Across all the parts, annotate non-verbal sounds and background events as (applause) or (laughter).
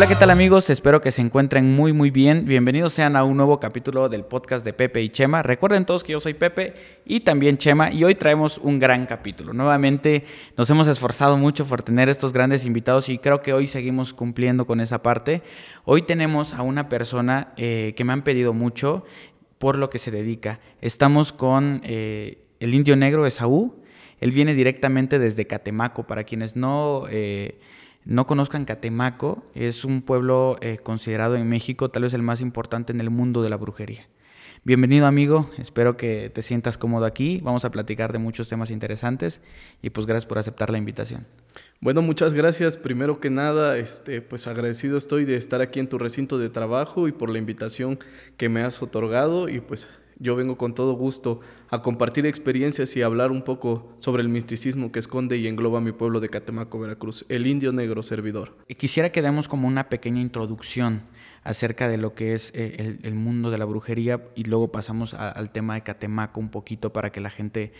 Hola, ¿qué tal amigos? Espero que se encuentren muy muy bien. Bienvenidos sean a un nuevo capítulo del podcast de Pepe y Chema. Recuerden todos que yo soy Pepe y también Chema y hoy traemos un gran capítulo. Nuevamente nos hemos esforzado mucho por tener estos grandes invitados y creo que hoy seguimos cumpliendo con esa parte. Hoy tenemos a una persona eh, que me han pedido mucho por lo que se dedica. Estamos con eh, el indio negro Esaú. Él viene directamente desde Catemaco. Para quienes no... Eh, no conozcan Catemaco, es un pueblo eh, considerado en México tal vez el más importante en el mundo de la brujería. Bienvenido amigo, espero que te sientas cómodo aquí, vamos a platicar de muchos temas interesantes y pues gracias por aceptar la invitación. Bueno, muchas gracias. Primero que nada, este, pues agradecido estoy de estar aquí en tu recinto de trabajo y por la invitación que me has otorgado y pues yo vengo con todo gusto a compartir experiencias y hablar un poco sobre el misticismo que esconde y engloba mi pueblo de Catemaco, Veracruz, el indio negro servidor. Quisiera que demos como una pequeña introducción acerca de lo que es eh, el, mundo de la brujería y luego pasamos al tema de Catemaco un poquito para que la gente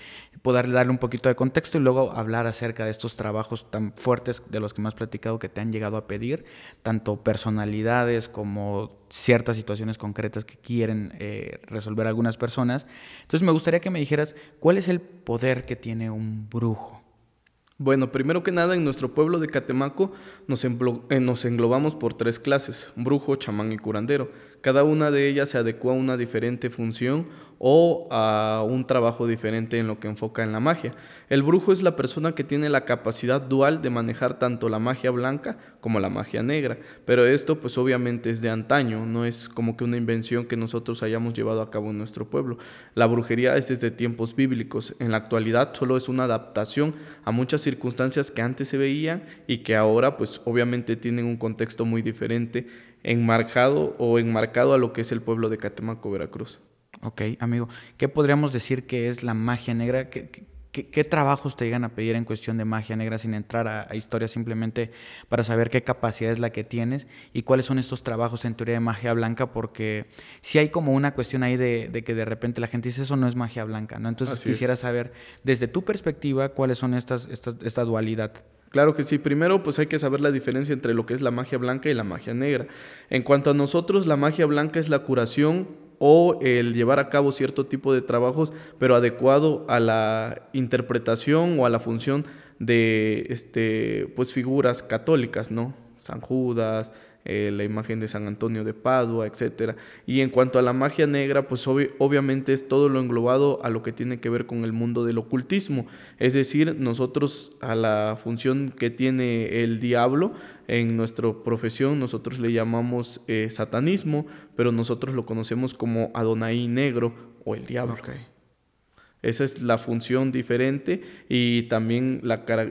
pueda darle un poquito de contexto y luego hablar acerca de estos trabajos tan fuertes de los que me has platicado que te han llegado a pedir, tanto personalidades como ciertas situaciones concretas que quieren eh, resolver algunas personas. Entonces me gustaría que me dijeras cuál es el poder que tiene un brujo. Bueno, primero que nada, en nuestro pueblo de Catemaco nos, eh, nos, englobamos por tres clases, brujo, chamán y curandero. Cada una de ellas se adecua a una diferente función o a un trabajo diferente en lo que enfoca en la magia. El brujo es la persona que tiene la capacidad dual de manejar tanto la magia blanca como la magia negra, pero esto pues obviamente es de antaño, no es como que una invención que nosotros hayamos llevado a cabo en nuestro pueblo. La brujería es desde tiempos bíblicos, en la actualidad solo es una adaptación a muchas circunstancias que antes se veían y que ahora pues obviamente tienen un contexto muy diferente enmarcado o enmarcado a lo que es el pueblo de Catemaco, Veracruz. Ok, amigo. ¿Qué podríamos decir que es la magia negra? ¿Qué, qué, trabajos te llegan a pedir en cuestión de magia negra sin entrar a, a historias simplemente para saber qué capacidad es la que tienes y cuáles son estos trabajos en teoría de magia blanca? Porque si hay como una cuestión ahí de, que de repente la gente dice eso no es magia blanca, ¿no? Entonces quisiera saber desde tu perspectiva cuáles son estas, estas, esta dualidad. Claro que sí. Primero, pues hay que saber la diferencia entre lo que es la magia blanca y la magia negra. En cuanto a nosotros, la magia blanca es la curación o el llevar a cabo cierto tipo de trabajos, pero adecuado a la interpretación o a la función de este, pues, figuras católicas, ¿no? San Judas, eh, la imagen de San Antonio de Padua, etc. Y en cuanto a la magia negra, pues obviamente es todo lo englobado a lo que tiene que ver con el mundo del ocultismo. Es decir, nosotros a la función que tiene el diablo, en nuestra profesión nosotros le llamamos eh, satanismo, pero nosotros lo conocemos como Adonai negro o el diablo. Esa es la función diferente y también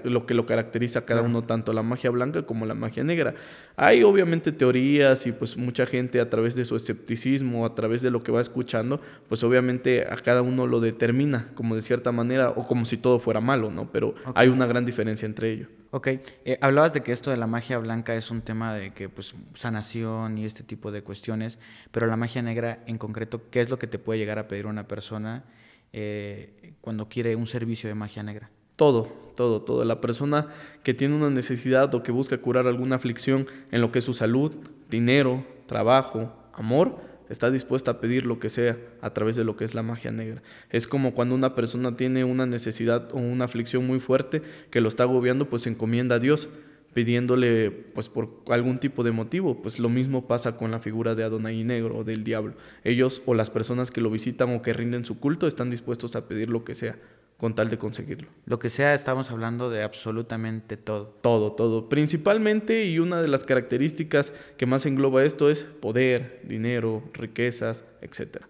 lo que lo caracteriza a cada uno, tanto la magia blanca como la magia negra. Hay obviamente teorías y pues mucha gente a través de su escepticismo, a través de lo que va escuchando, pues obviamente a cada uno lo determina como de cierta manera o como si todo fuera malo, ¿no? Pero hay una gran diferencia entre ellos. Ok, eh, hablabas de que esto de la magia blanca es un tema de que pues sanación y este tipo de cuestiones, pero la magia negra en concreto, ¿qué es lo que te puede llegar a pedir una persona? Eh, cuando quiere un servicio de magia negra? Todo, todo, todo. La persona que tiene una necesidad o que busca curar alguna aflicción en lo que es su salud, dinero, trabajo, amor, está dispuesta a pedir lo que sea a través de lo que es la magia negra. Es como cuando una persona tiene una necesidad o una aflicción muy fuerte que lo está agobiando, pues encomienda a Dios pidiéndole pues por algún tipo de motivo, pues lo mismo pasa con la figura de Adonai Negro o del diablo. Ellos o las personas que lo visitan o que rinden su culto están dispuestos a pedir lo que sea con tal de conseguirlo. Lo que sea, estamos hablando de absolutamente todo. Todo, todo. Principalmente y una de las características que más engloba esto es poder, dinero, riquezas, etc.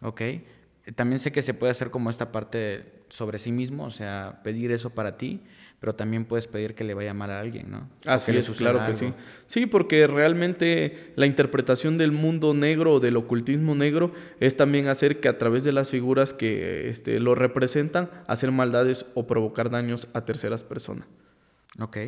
Ok. También sé que se puede hacer como esta parte sobre sí mismo, o sea, pedir eso para ti, pero también puedes pedir que le vaya mal a alguien, ¿no? Así es, claro que sí. Sí, porque realmente la interpretación del mundo negro o del ocultismo negro es también hacer que a través de las figuras que este, lo representan, hacer maldades o provocar daños a terceras personas. Ok.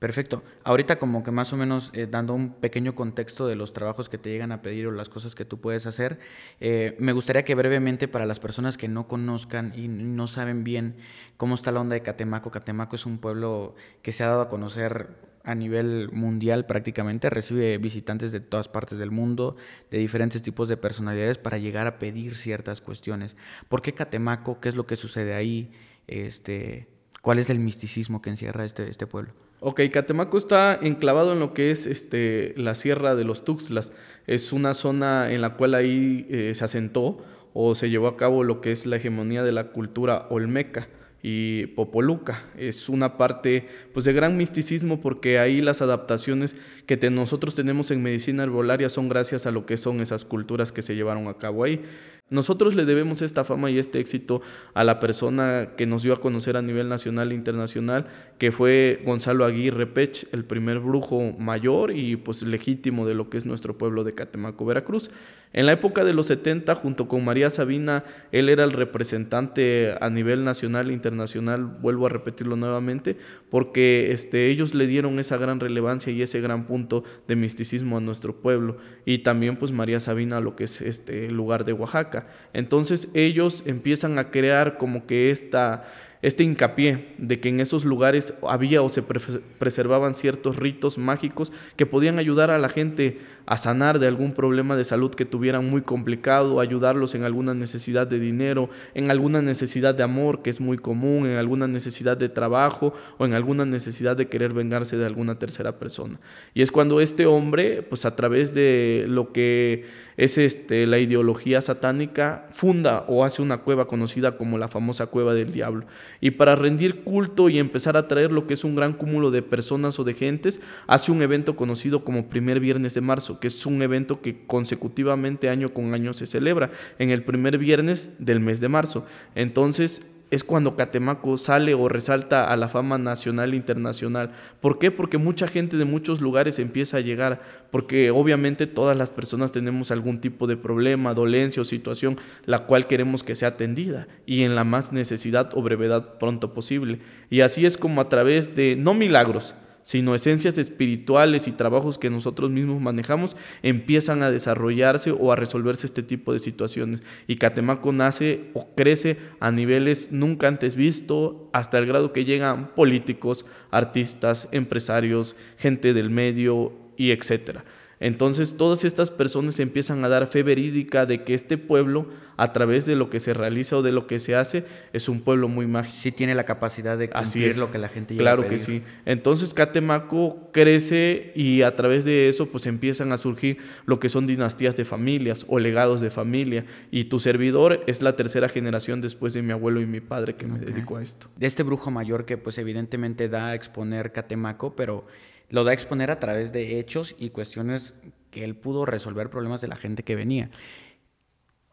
Perfecto. Ahorita como que más o menos eh, dando un pequeño contexto de los trabajos que te llegan a pedir o las cosas que tú puedes hacer, eh, me gustaría que brevemente para las personas que no conozcan y no saben bien cómo está la onda de Catemaco, Catemaco es un pueblo que se ha dado a conocer a nivel mundial prácticamente, recibe visitantes de todas partes del mundo, de diferentes tipos de personalidades para llegar a pedir ciertas cuestiones. ¿Por qué Catemaco? ¿Qué es lo que sucede ahí? Este, ¿Cuál es el misticismo que encierra este, este pueblo? Ok, Catemaco está enclavado en lo que es este, la Sierra de los Tuxtlas. Es una zona en la cual ahí eh, se asentó o se llevó a cabo lo que es la hegemonía de la cultura olmeca y Popoluca. Es una parte pues, de gran misticismo porque ahí las adaptaciones que nosotros tenemos en medicina herbolaria son gracias a lo que son esas culturas que se llevaron a cabo ahí. Nosotros le debemos esta fama y este éxito a la persona que nos dio a conocer a nivel nacional e internacional, que fue Gonzalo Aguirre Pech, el primer brujo mayor y pues legítimo de lo que es nuestro pueblo de Catemaco, Veracruz. En la época de los 70, junto con María Sabina, él era el representante a nivel nacional e internacional, vuelvo a repetirlo nuevamente, porque este, ellos le dieron esa gran relevancia y ese gran punto de misticismo a nuestro pueblo. Y también pues María Sabina, lo que es este lugar de Oaxaca. Entonces ellos empiezan a crear como que esta este hincapié de que en esos lugares había o se preservaban ciertos ritos mágicos que podían ayudar a la gente a sanar de algún problema de salud que tuvieran muy complicado, ayudarlos en alguna necesidad de dinero, en alguna necesidad de amor que es muy común, en alguna necesidad de trabajo o en alguna necesidad de querer vengarse de alguna tercera persona. Y es cuando este hombre, pues a través de lo que es este, la ideología satánica, funda o hace una cueva conocida como la famosa cueva del diablo. Y para rendir culto y empezar a traer lo que es un gran cúmulo de personas o de gentes, hace un evento conocido como primer viernes de marzo, que es un evento que consecutivamente año con año se celebra en el primer viernes del mes de marzo. Entonces, es cuando Catemaco sale o resalta a la fama nacional e internacional. ¿Por qué? Porque mucha gente de muchos lugares empieza a llegar, porque obviamente todas las personas tenemos algún tipo de problema, dolencia o situación, la cual queremos que sea atendida y en la más necesidad o brevedad pronto posible. Y así es como a través de, no milagros, sino esencias espirituales y trabajos que nosotros mismos manejamos, empiezan a desarrollarse o a resolverse este tipo de situaciones. Y Catemaco nace o crece a niveles nunca antes visto, hasta el grado que llegan políticos, artistas, empresarios, gente del medio y etcétera. Entonces todas estas personas empiezan a dar fe verídica de que este pueblo, a través de lo que se realiza o de lo que se hace, es un pueblo muy mágico. Sí tiene la capacidad de cumplir lo que la gente llega Claro que sí. Entonces Catemaco crece y a través de eso pues empiezan a surgir lo que son dinastías de familias o legados de familia. Y tu servidor es la tercera generación después de mi abuelo y mi padre que me dedicó a esto. De este brujo mayor que pues evidentemente da a exponer Catemaco, pero lo da a exponer a través de hechos y cuestiones que él pudo resolver problemas de la gente que venía.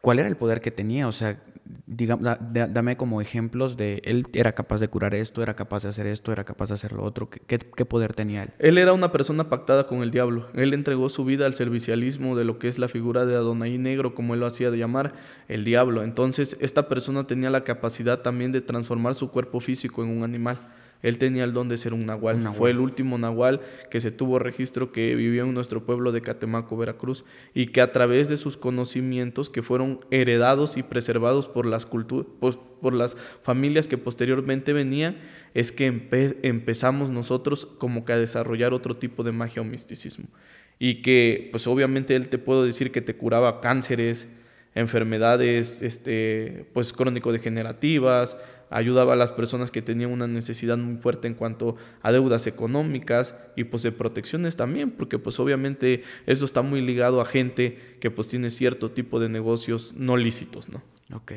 ¿Cuál era el poder que tenía? O sea, dame como ejemplos de él era capaz de curar esto, era capaz de hacer esto, era capaz de hacer lo otro. ¿Qué, qué poder tenía él? Él era una persona pactada con el diablo. Él entregó su vida al servicialismo de lo que es la figura de Adonai Negro, como él lo hacía de llamar, el diablo. Entonces, esta persona tenía la capacidad también de transformar su cuerpo físico en un animal. Él tenía el don de ser un nahual. Fue el último nahual que se tuvo registro que vivió en nuestro pueblo de Catemaco, Veracruz, y que a través de sus conocimientos que fueron heredados y preservados por las, pues, por las familias que posteriormente venían, es que empezamos nosotros como que a desarrollar otro tipo de magia o misticismo. Y que, pues obviamente él te puedo decir que te curaba cánceres, enfermedades este, pues crónico-degenerativas, ayudaba a las personas que tenían una necesidad muy fuerte en cuanto a deudas económicas y pues de protecciones también, porque pues obviamente esto está muy ligado a gente que pues tiene cierto tipo de negocios no lícitos, ¿no? Ok.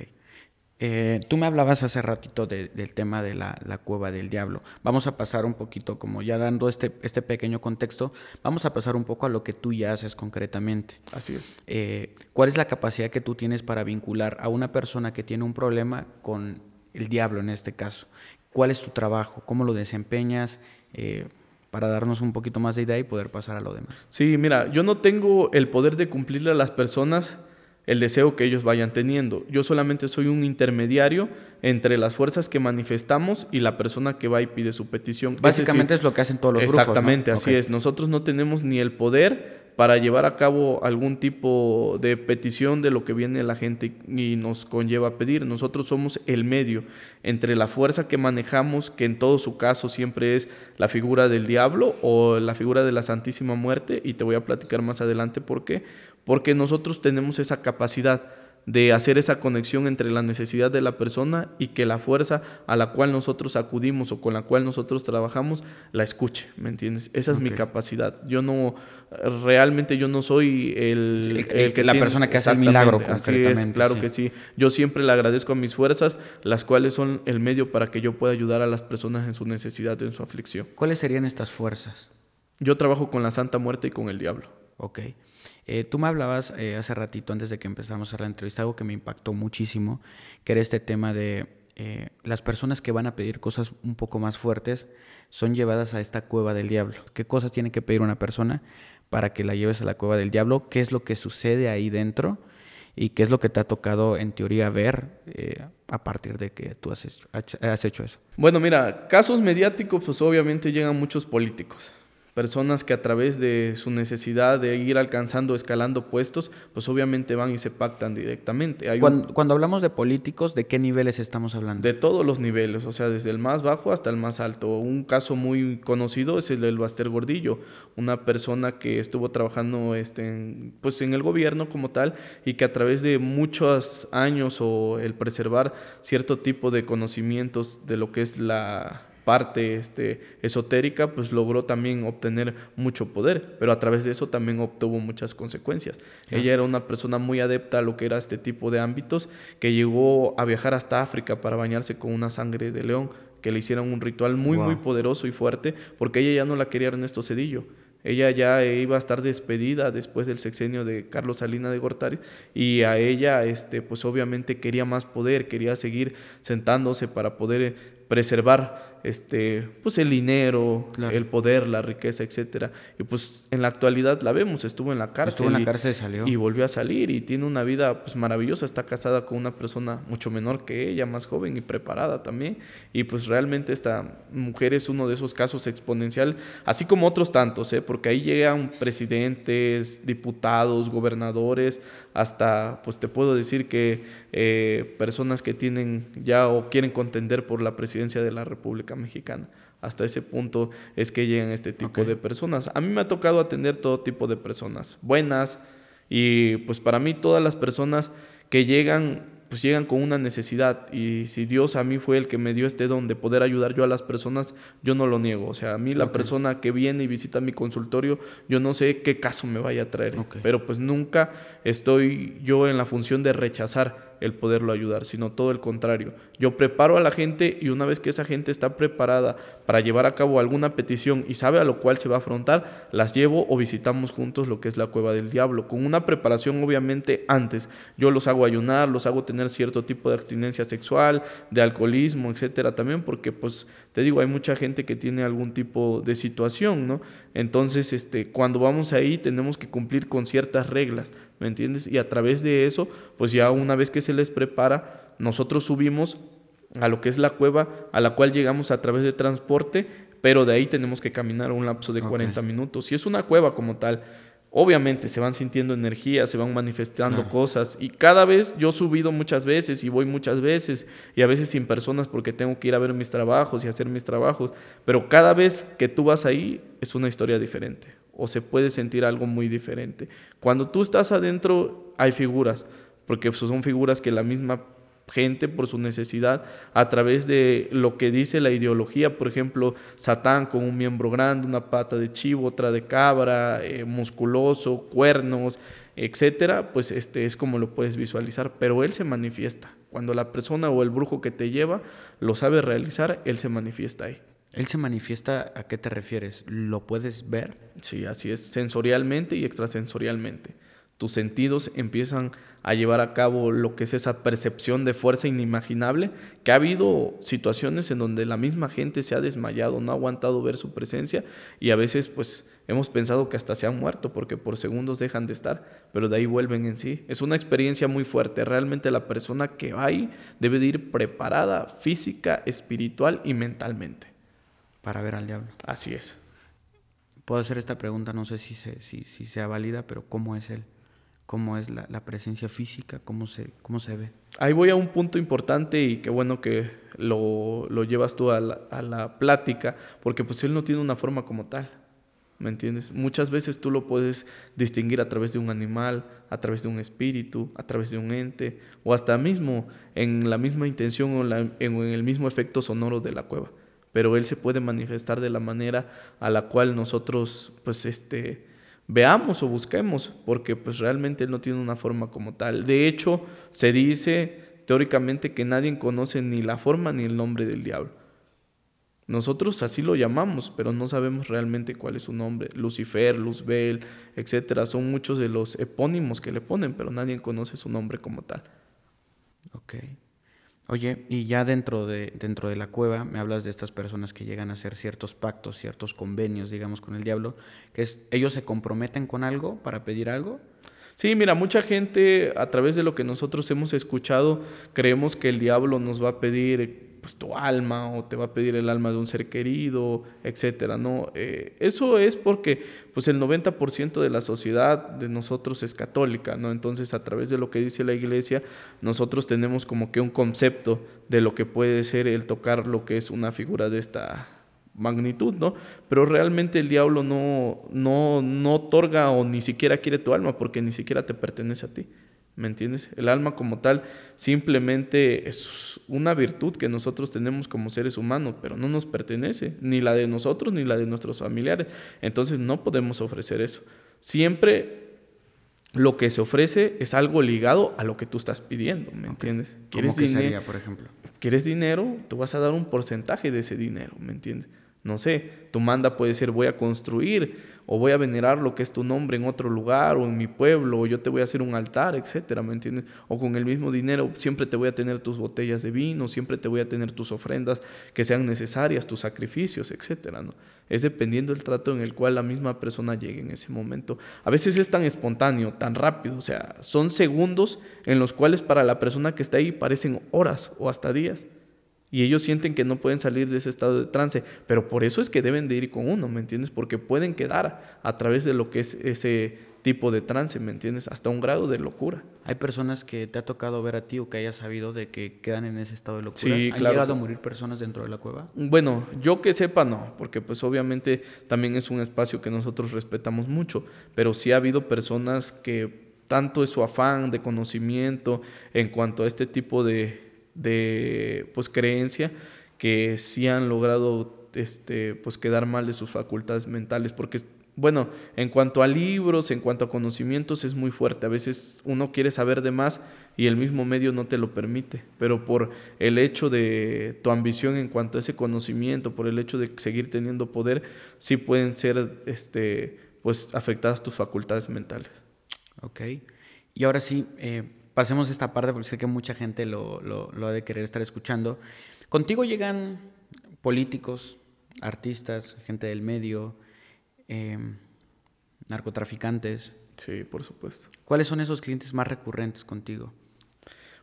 Eh, tú me hablabas hace ratito del tema de la, cueva del diablo. Vamos a pasar un poquito, como ya dando este, este pequeño contexto, vamos a pasar un poco a lo que tú ya haces concretamente. Así es. Eh, ¿Cuál es la capacidad que tú tienes para vincular a una persona que tiene un problema con el diablo en este caso. ¿Cuál es tu trabajo? ¿Cómo lo desempeñas? Eh, para darnos un poquito más de idea y poder pasar a lo demás. Sí, mira, yo no tengo el poder de cumplirle a las personas el deseo que ellos vayan teniendo. Yo solamente soy un intermediario entre las fuerzas que manifestamos y la persona que va y pide su petición. Básicamente es, lo que hacen todos los grupos. Exactamente, así es. Nosotros no tenemos ni el poder para llevar a cabo algún tipo de petición de lo que viene la gente y nos conlleva a pedir. Nosotros somos el medio. Entre la fuerza que manejamos, que en todo su caso siempre es la figura del diablo o la figura de la Santísima Muerte, y te voy a platicar más adelante por qué, porque nosotros tenemos esa capacidad de hacer esa conexión entre la necesidad de la persona y que la fuerza a la cual nosotros acudimos o con la cual nosotros trabajamos la escuche, ¿me entiendes? Esa es mi capacidad. Yo no, realmente yo no soy el, el, que la persona que hace el milagro Así es, claro que sí. Yo siempre le agradezco a mis fuerzas, las cuales son el medio para que yo pueda ayudar a las personas en su necesidad, en su aflicción. ¿Cuáles serían estas fuerzas? Yo trabajo con la Santa Muerte y con el Diablo. Ok. Eh, tú me hablabas eh, hace ratito, antes de que empezáramos a hacer la entrevista, algo que me impactó muchísimo, que era este tema de eh, las personas que van a pedir cosas un poco más fuertes son llevadas a esta cueva del diablo. ¿Qué cosas tiene que pedir una persona para que la lleves a la cueva del diablo? ¿Qué es lo que sucede ahí dentro? ¿Y qué es lo que te ha tocado en teoría ver a partir de que tú has hecho eso? Bueno, mira, casos mediáticos, pues obviamente llegan muchos políticos personas que a través de su necesidad de ir alcanzando, escalando puestos, pues obviamente van y se pactan directamente. cuando, hablamos de políticos, ¿de qué niveles estamos hablando? De todos los niveles, o sea, desde el más bajo hasta el más alto. Un caso muy conocido es el del Baster Gordillo, una persona que estuvo trabajando este, en, pues en el gobierno como tal y que a través de muchos años o el preservar cierto tipo de conocimientos de lo que es la parte este, esotérica, pues logró también obtener mucho poder, pero a través de eso también obtuvo muchas consecuencias. Ella era una persona muy adepta a lo que era este tipo de ámbitos, que llegó a viajar hasta África para bañarse con una sangre de león, que le hicieron un ritual muy, muy poderoso y fuerte, porque ella ya no la quería Ernesto Cedillo. Ella ya iba a estar despedida después del sexenio de Carlos Salina de Gortari y a ella, este, pues obviamente quería más poder, quería seguir sentándose para poder preservar este, pues el dinero, el poder, la riqueza, etcétera. Y pues en la actualidad la vemos, estuvo en la cárcel. Estuvo en la cárcel y salió. Y volvió a salir y tiene una vida pues maravillosa, está casada con una persona mucho menor que ella, más joven y preparada también. Y pues realmente esta mujer es uno de esos casos exponencial, así como otros tantos, ¿eh? porque ahí llegan presidentes, diputados, gobernadores, hasta pues te puedo decir que eh, personas que tienen ya o quieren contender por la presidencia de la República Mexicana. Hasta ese punto es que llegan este tipo de personas. A mí me ha tocado atender todo tipo de personas, buenas, y pues para mí todas las personas que llegan pues llegan con una necesidad. Y si Dios a mí fue el que me dio este don de poder ayudar yo a las personas, yo no lo niego. O sea, a mí la persona que viene y visita mi consultorio, yo no sé qué caso me vaya a traer, pero pues nunca estoy yo en la función de rechazar el poderlo ayudar, sino todo el contrario. Yo preparo a la gente y una vez que esa gente está preparada para llevar a cabo alguna petición y sabe a lo cual se va a afrontar, las llevo o visitamos juntos lo que es la cueva del diablo, con una preparación obviamente antes. Yo los hago ayunar, los hago tener cierto tipo de abstinencia sexual, de alcoholismo, etcétera, también porque pues te digo, hay mucha gente que tiene algún tipo de situación, ¿no? Entonces, este, cuando vamos ahí tenemos que cumplir con ciertas reglas, ¿me entiendes? Y a través de eso, pues ya una vez que se les prepara, nosotros subimos a lo que es la cueva, a la cual llegamos a través de transporte, pero de ahí tenemos que caminar un lapso de 40 minutos. Si es una cueva como tal, obviamente se van sintiendo energía, se van manifestando cosas y cada vez yo he subido muchas veces y voy muchas veces y a veces sin personas porque tengo que ir a ver mis trabajos y hacer mis trabajos, pero cada vez que tú vas ahí es una historia diferente o se puede sentir algo muy diferente. Cuando tú estás adentro hay figuras, porque son figuras que la misma gente por su necesidad a través de lo que dice la ideología, por ejemplo, Satán con un miembro grande, una pata de chivo, otra de cabra, eh, musculoso, cuernos, etcétera, pues este es como lo puedes visualizar, pero él se manifiesta. Cuando la persona o el brujo que te lleva lo sabe realizar, él se manifiesta ahí. ¿Él se manifiesta a qué te refieres? ¿Lo puedes ver? Sí, así es, sensorialmente y extrasensorialmente tus sentidos empiezan a llevar a cabo lo que es esa percepción de fuerza inimaginable, que ha habido situaciones en donde la misma gente se ha desmayado, no ha aguantado ver su presencia y a veces pues hemos pensado que hasta se han muerto porque por segundos dejan de estar, pero de ahí vuelven en sí. Es una experiencia muy fuerte, realmente la persona que va ahí debe de ir preparada física, espiritual y mentalmente. Para ver al diablo. Así es. Puedo hacer esta pregunta, no sé si, si, si sea válida, pero ¿cómo es él? Cómo es la, presencia física, cómo se, cómo se ve. Ahí voy a un punto importante y qué bueno que lo, llevas tú a la, plática, porque pues él no tiene una forma como tal, ¿me entiendes? Muchas veces tú lo puedes distinguir a través de un animal, a través de un espíritu, a través de un ente, o hasta mismo en la misma intención o en el mismo efecto sonoro de la cueva. Pero él se puede manifestar de la manera a la cual nosotros, pues, este, veamos o busquemos, porque pues realmente él no tiene una forma como tal. De hecho, se dice teóricamente que nadie conoce ni la forma ni el nombre del diablo. Nosotros así lo llamamos, pero no sabemos realmente cuál es su nombre. Lucifer, Luzbel, etcétera, son muchos de los epónimos que le ponen, pero nadie conoce su nombre como tal. Ok. Oye, y ya dentro de, dentro de la cueva me hablas de estas personas que llegan a hacer ciertos pactos, ciertos convenios, digamos, con el diablo, que es, ellos se comprometen con algo para pedir algo. Sí, mira, mucha gente a través de lo que nosotros hemos escuchado, creemos que el diablo nos va a pedir pues tu alma o te va a pedir el alma de un ser querido, etcétera, ¿no? Eh, eso es porque pues el 90% de la sociedad de nosotros es católica, ¿no? Entonces, a través de lo que dice la iglesia, nosotros tenemos como que un concepto de lo que puede ser el tocar lo que es una figura de esta magnitud, ¿no? Pero realmente el diablo no, no, no otorga o ni siquiera quiere tu alma porque ni siquiera te pertenece a ti. ¿Me entiendes? El alma como tal simplemente es una virtud que nosotros tenemos como seres humanos, pero no nos pertenece, ni la de nosotros ni la de nuestros familiares. Entonces no podemos ofrecer eso. Siempre lo que se ofrece es algo ligado a lo que tú estás pidiendo, ¿me entiendes? ¿Quieres dinero, por ejemplo? ¿Quieres dinero? Tú vas a dar un porcentaje de ese dinero, ¿me entiendes? No sé, tu manda puede ser voy a construir o voy a venerar lo que es tu nombre en otro lugar o en mi pueblo, o yo te voy a hacer un altar, etcétera, ¿me entiendes? O con el mismo dinero siempre te voy a tener tus botellas de vino, siempre te voy a tener tus ofrendas que sean necesarias, tus sacrificios, etcétera, ¿no? Es dependiendo del trato en el cual la misma persona llegue en ese momento. A veces es tan espontáneo, tan rápido, o sea, son segundos en los cuales para la persona que está ahí parecen horas o hasta días y ellos sienten que no pueden salir de ese estado de trance, pero por eso es que deben de ir con uno, ¿me entiendes? Porque pueden quedar a través de lo que es ese tipo de trance, ¿me entiendes? Hasta un grado de locura. Hay personas que te ha tocado ver a ti o que hayas sabido de que quedan en ese estado de locura. Sí, ¿Han llegado a morir personas dentro de la cueva? Bueno, yo que sepa no, porque pues obviamente también es un espacio que nosotros respetamos mucho, pero sí ha habido personas que tanto es su afán de conocimiento en cuanto a este tipo de de pues creencia que sí han logrado este pues quedar mal de sus facultades mentales porque bueno, en cuanto a libros, en cuanto a conocimientos es muy fuerte. A veces uno quiere saber de más y el mismo medio no te lo permite, pero por el hecho de tu ambición en cuanto a ese conocimiento, por el hecho de seguir teniendo poder, sí pueden ser este pues afectadas tus facultades mentales. Ok. Y ahora sí, eh, pasemos esta parte porque sé que mucha gente lo, lo, ha de querer estar escuchando. Contigo llegan políticos, artistas, gente del medio, em, narcotraficantes. Sí, por supuesto. ¿Cuáles son esos clientes más recurrentes contigo?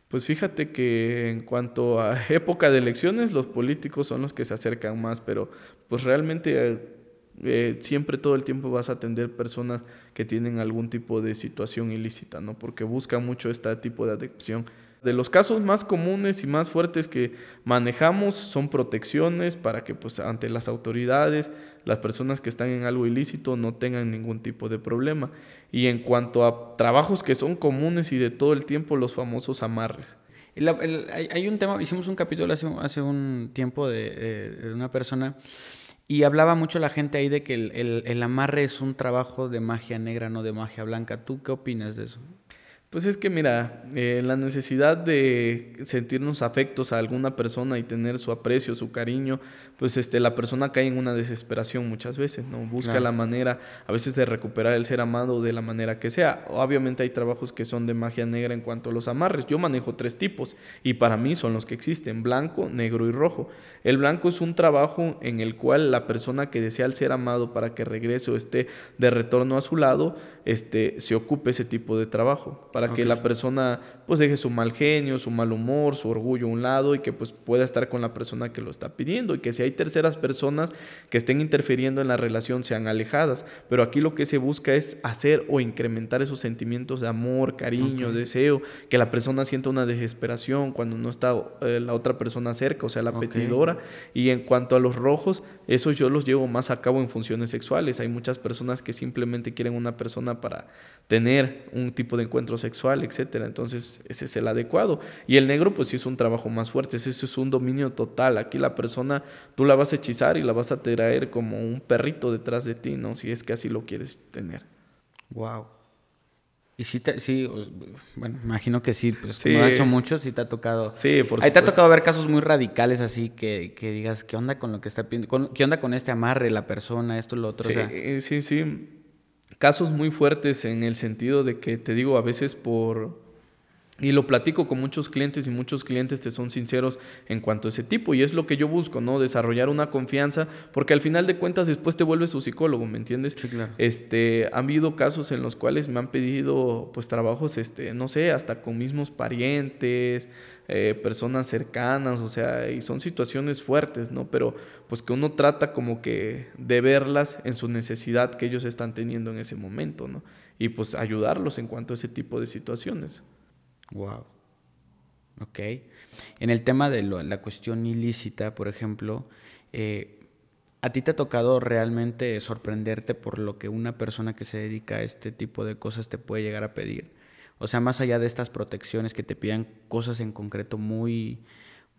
Pues fíjate que en cuanto a (laughs) época de elecciones, los políticos son los que se acercan más, pero pues realmente eh, siempre todo el tiempo vas a atender personas que tienen algún tipo de situación ilícita, ¿no? Porque buscan mucho este tipo de adicción. De los casos más comunes y más fuertes que manejamos son protecciones para que pues ante las autoridades las personas que están en algo ilícito no tengan ningún tipo de problema. Y en cuanto a trabajos que son comunes y de todo el tiempo, los famosos amarres. hay, un tema, hicimos un capítulo hace, un tiempo de una persona y hablaba mucho la gente ahí de que el, el, amarre es un trabajo de magia negra, no de magia blanca. ¿Tú qué opinas de eso? Pues es que mira, eh, la necesidad de sentirnos afectos a alguna persona y tener su aprecio, su cariño, pues este, la persona cae en una desesperación muchas veces, ¿no? Busca la manera a veces de recuperar el ser amado de la manera que sea. Obviamente hay trabajos que son de magia negra en cuanto a los amarres. Yo manejo tres tipos y para mí son los que existen, blanco, negro y rojo. El blanco es un trabajo en el cual la persona que desea el ser amado para que regrese o esté de retorno a su lado, este, se ocupe ese tipo de trabajo, para que la persona pues deje su mal genio, su mal humor, su orgullo a un lado y que pues pueda estar con la persona que lo está pidiendo y que si hay terceras personas que estén interfiriendo en la relación sean alejadas, pero aquí lo que se busca es hacer o incrementar esos sentimientos de amor, cariño, deseo, que la persona sienta una desesperación cuando no está eh, la otra persona cerca, o sea, la petidora. Y en cuanto a los rojos, eso yo los llevo más a cabo en funciones sexuales. Hay muchas personas que simplemente quieren una persona para tener un tipo de encuentro sexual, etcétera. Entonces, ese es el adecuado. Y el negro, pues sí es un trabajo más fuerte, ese es un dominio total. Aquí la persona, tú la vas a hechizar y la vas a traer como un perrito detrás de ti, ¿no? Si es que así lo quieres tener. Wow. Y sí, sí, bueno, imagino que sí, pues sí. como has hecho mucho, sí te ha tocado. Sí, por Ahí te ha tocado ver casos muy radicales así que, que digas, ¿qué onda con lo que está pidiendo? ¿Qué onda con este amarre, la persona, esto, lo otro? Sí, sí, sí casos muy fuertes en el sentido de que te digo a veces por y lo platico con muchos clientes y muchos clientes te son sinceros en cuanto a ese tipo. Y es lo que yo busco, ¿no? Desarrollar una confianza, porque al final de cuentas después te vuelves su psicólogo, ¿me entiendes? Sí, claro. Este, han habido casos en los cuales me han pedido, pues, trabajos, este, no sé, hasta con mismos parientes, eh, personas cercanas, o sea, y son situaciones fuertes, ¿no? Pero pues que uno trata como que de verlas en su necesidad que ellos están teniendo en ese momento, ¿no? Y pues ayudarlos en cuanto a ese tipo de situaciones. Wow. Ok. En el tema de la cuestión ilícita, por ejemplo, eh, ¿a ti te ha tocado realmente sorprenderte por lo que una persona que se dedica a este tipo de cosas te puede llegar a pedir? O sea, más allá de estas protecciones que te pidan cosas en concreto muy,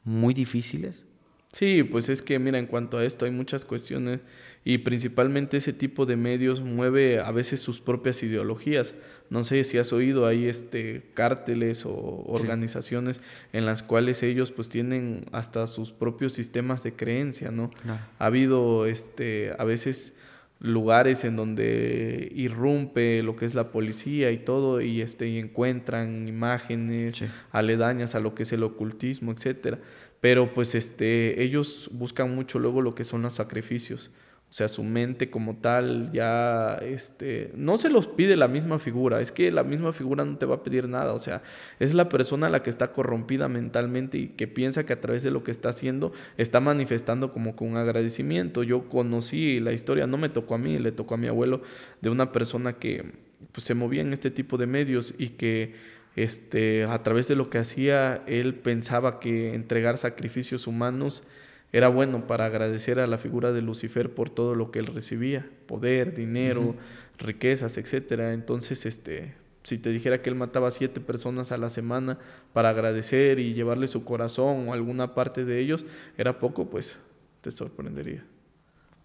muy difíciles. Sí, pues es que mira, en cuanto a esto hay muchas cuestiones y principalmente ese tipo de medios mueve a veces sus propias ideologías. No sé si has oído ahí este cárteles o organizaciones en las cuales ellos pues tienen hasta sus propios sistemas de creencia, ¿no? Ha habido este a veces lugares en donde irrumpe lo que es la policía y todo y este y encuentran imágenes aledañas a lo que es el ocultismo, etcétera. Pero pues este ellos buscan mucho luego lo que son los sacrificios. O sea, su mente como tal ya este, no se los pide la misma figura, es que la misma figura no te va a pedir nada, o sea, es la persona la que está corrompida mentalmente y que piensa que a través de lo que está haciendo está manifestando como con agradecimiento. Yo conocí la historia, no me tocó a mí, le tocó a mi abuelo, de una persona que pues, se movía en este tipo de medios y que este, a través de lo que hacía, él pensaba que entregar sacrificios humanos era bueno para agradecer a la figura de Lucifer por todo lo que él recibía, poder, dinero, riquezas, etcétera. Entonces, este, si te dijera que él mataba a siete personas a la semana para agradecer y llevarle su corazón o alguna parte de ellos, era poco, pues te sorprendería.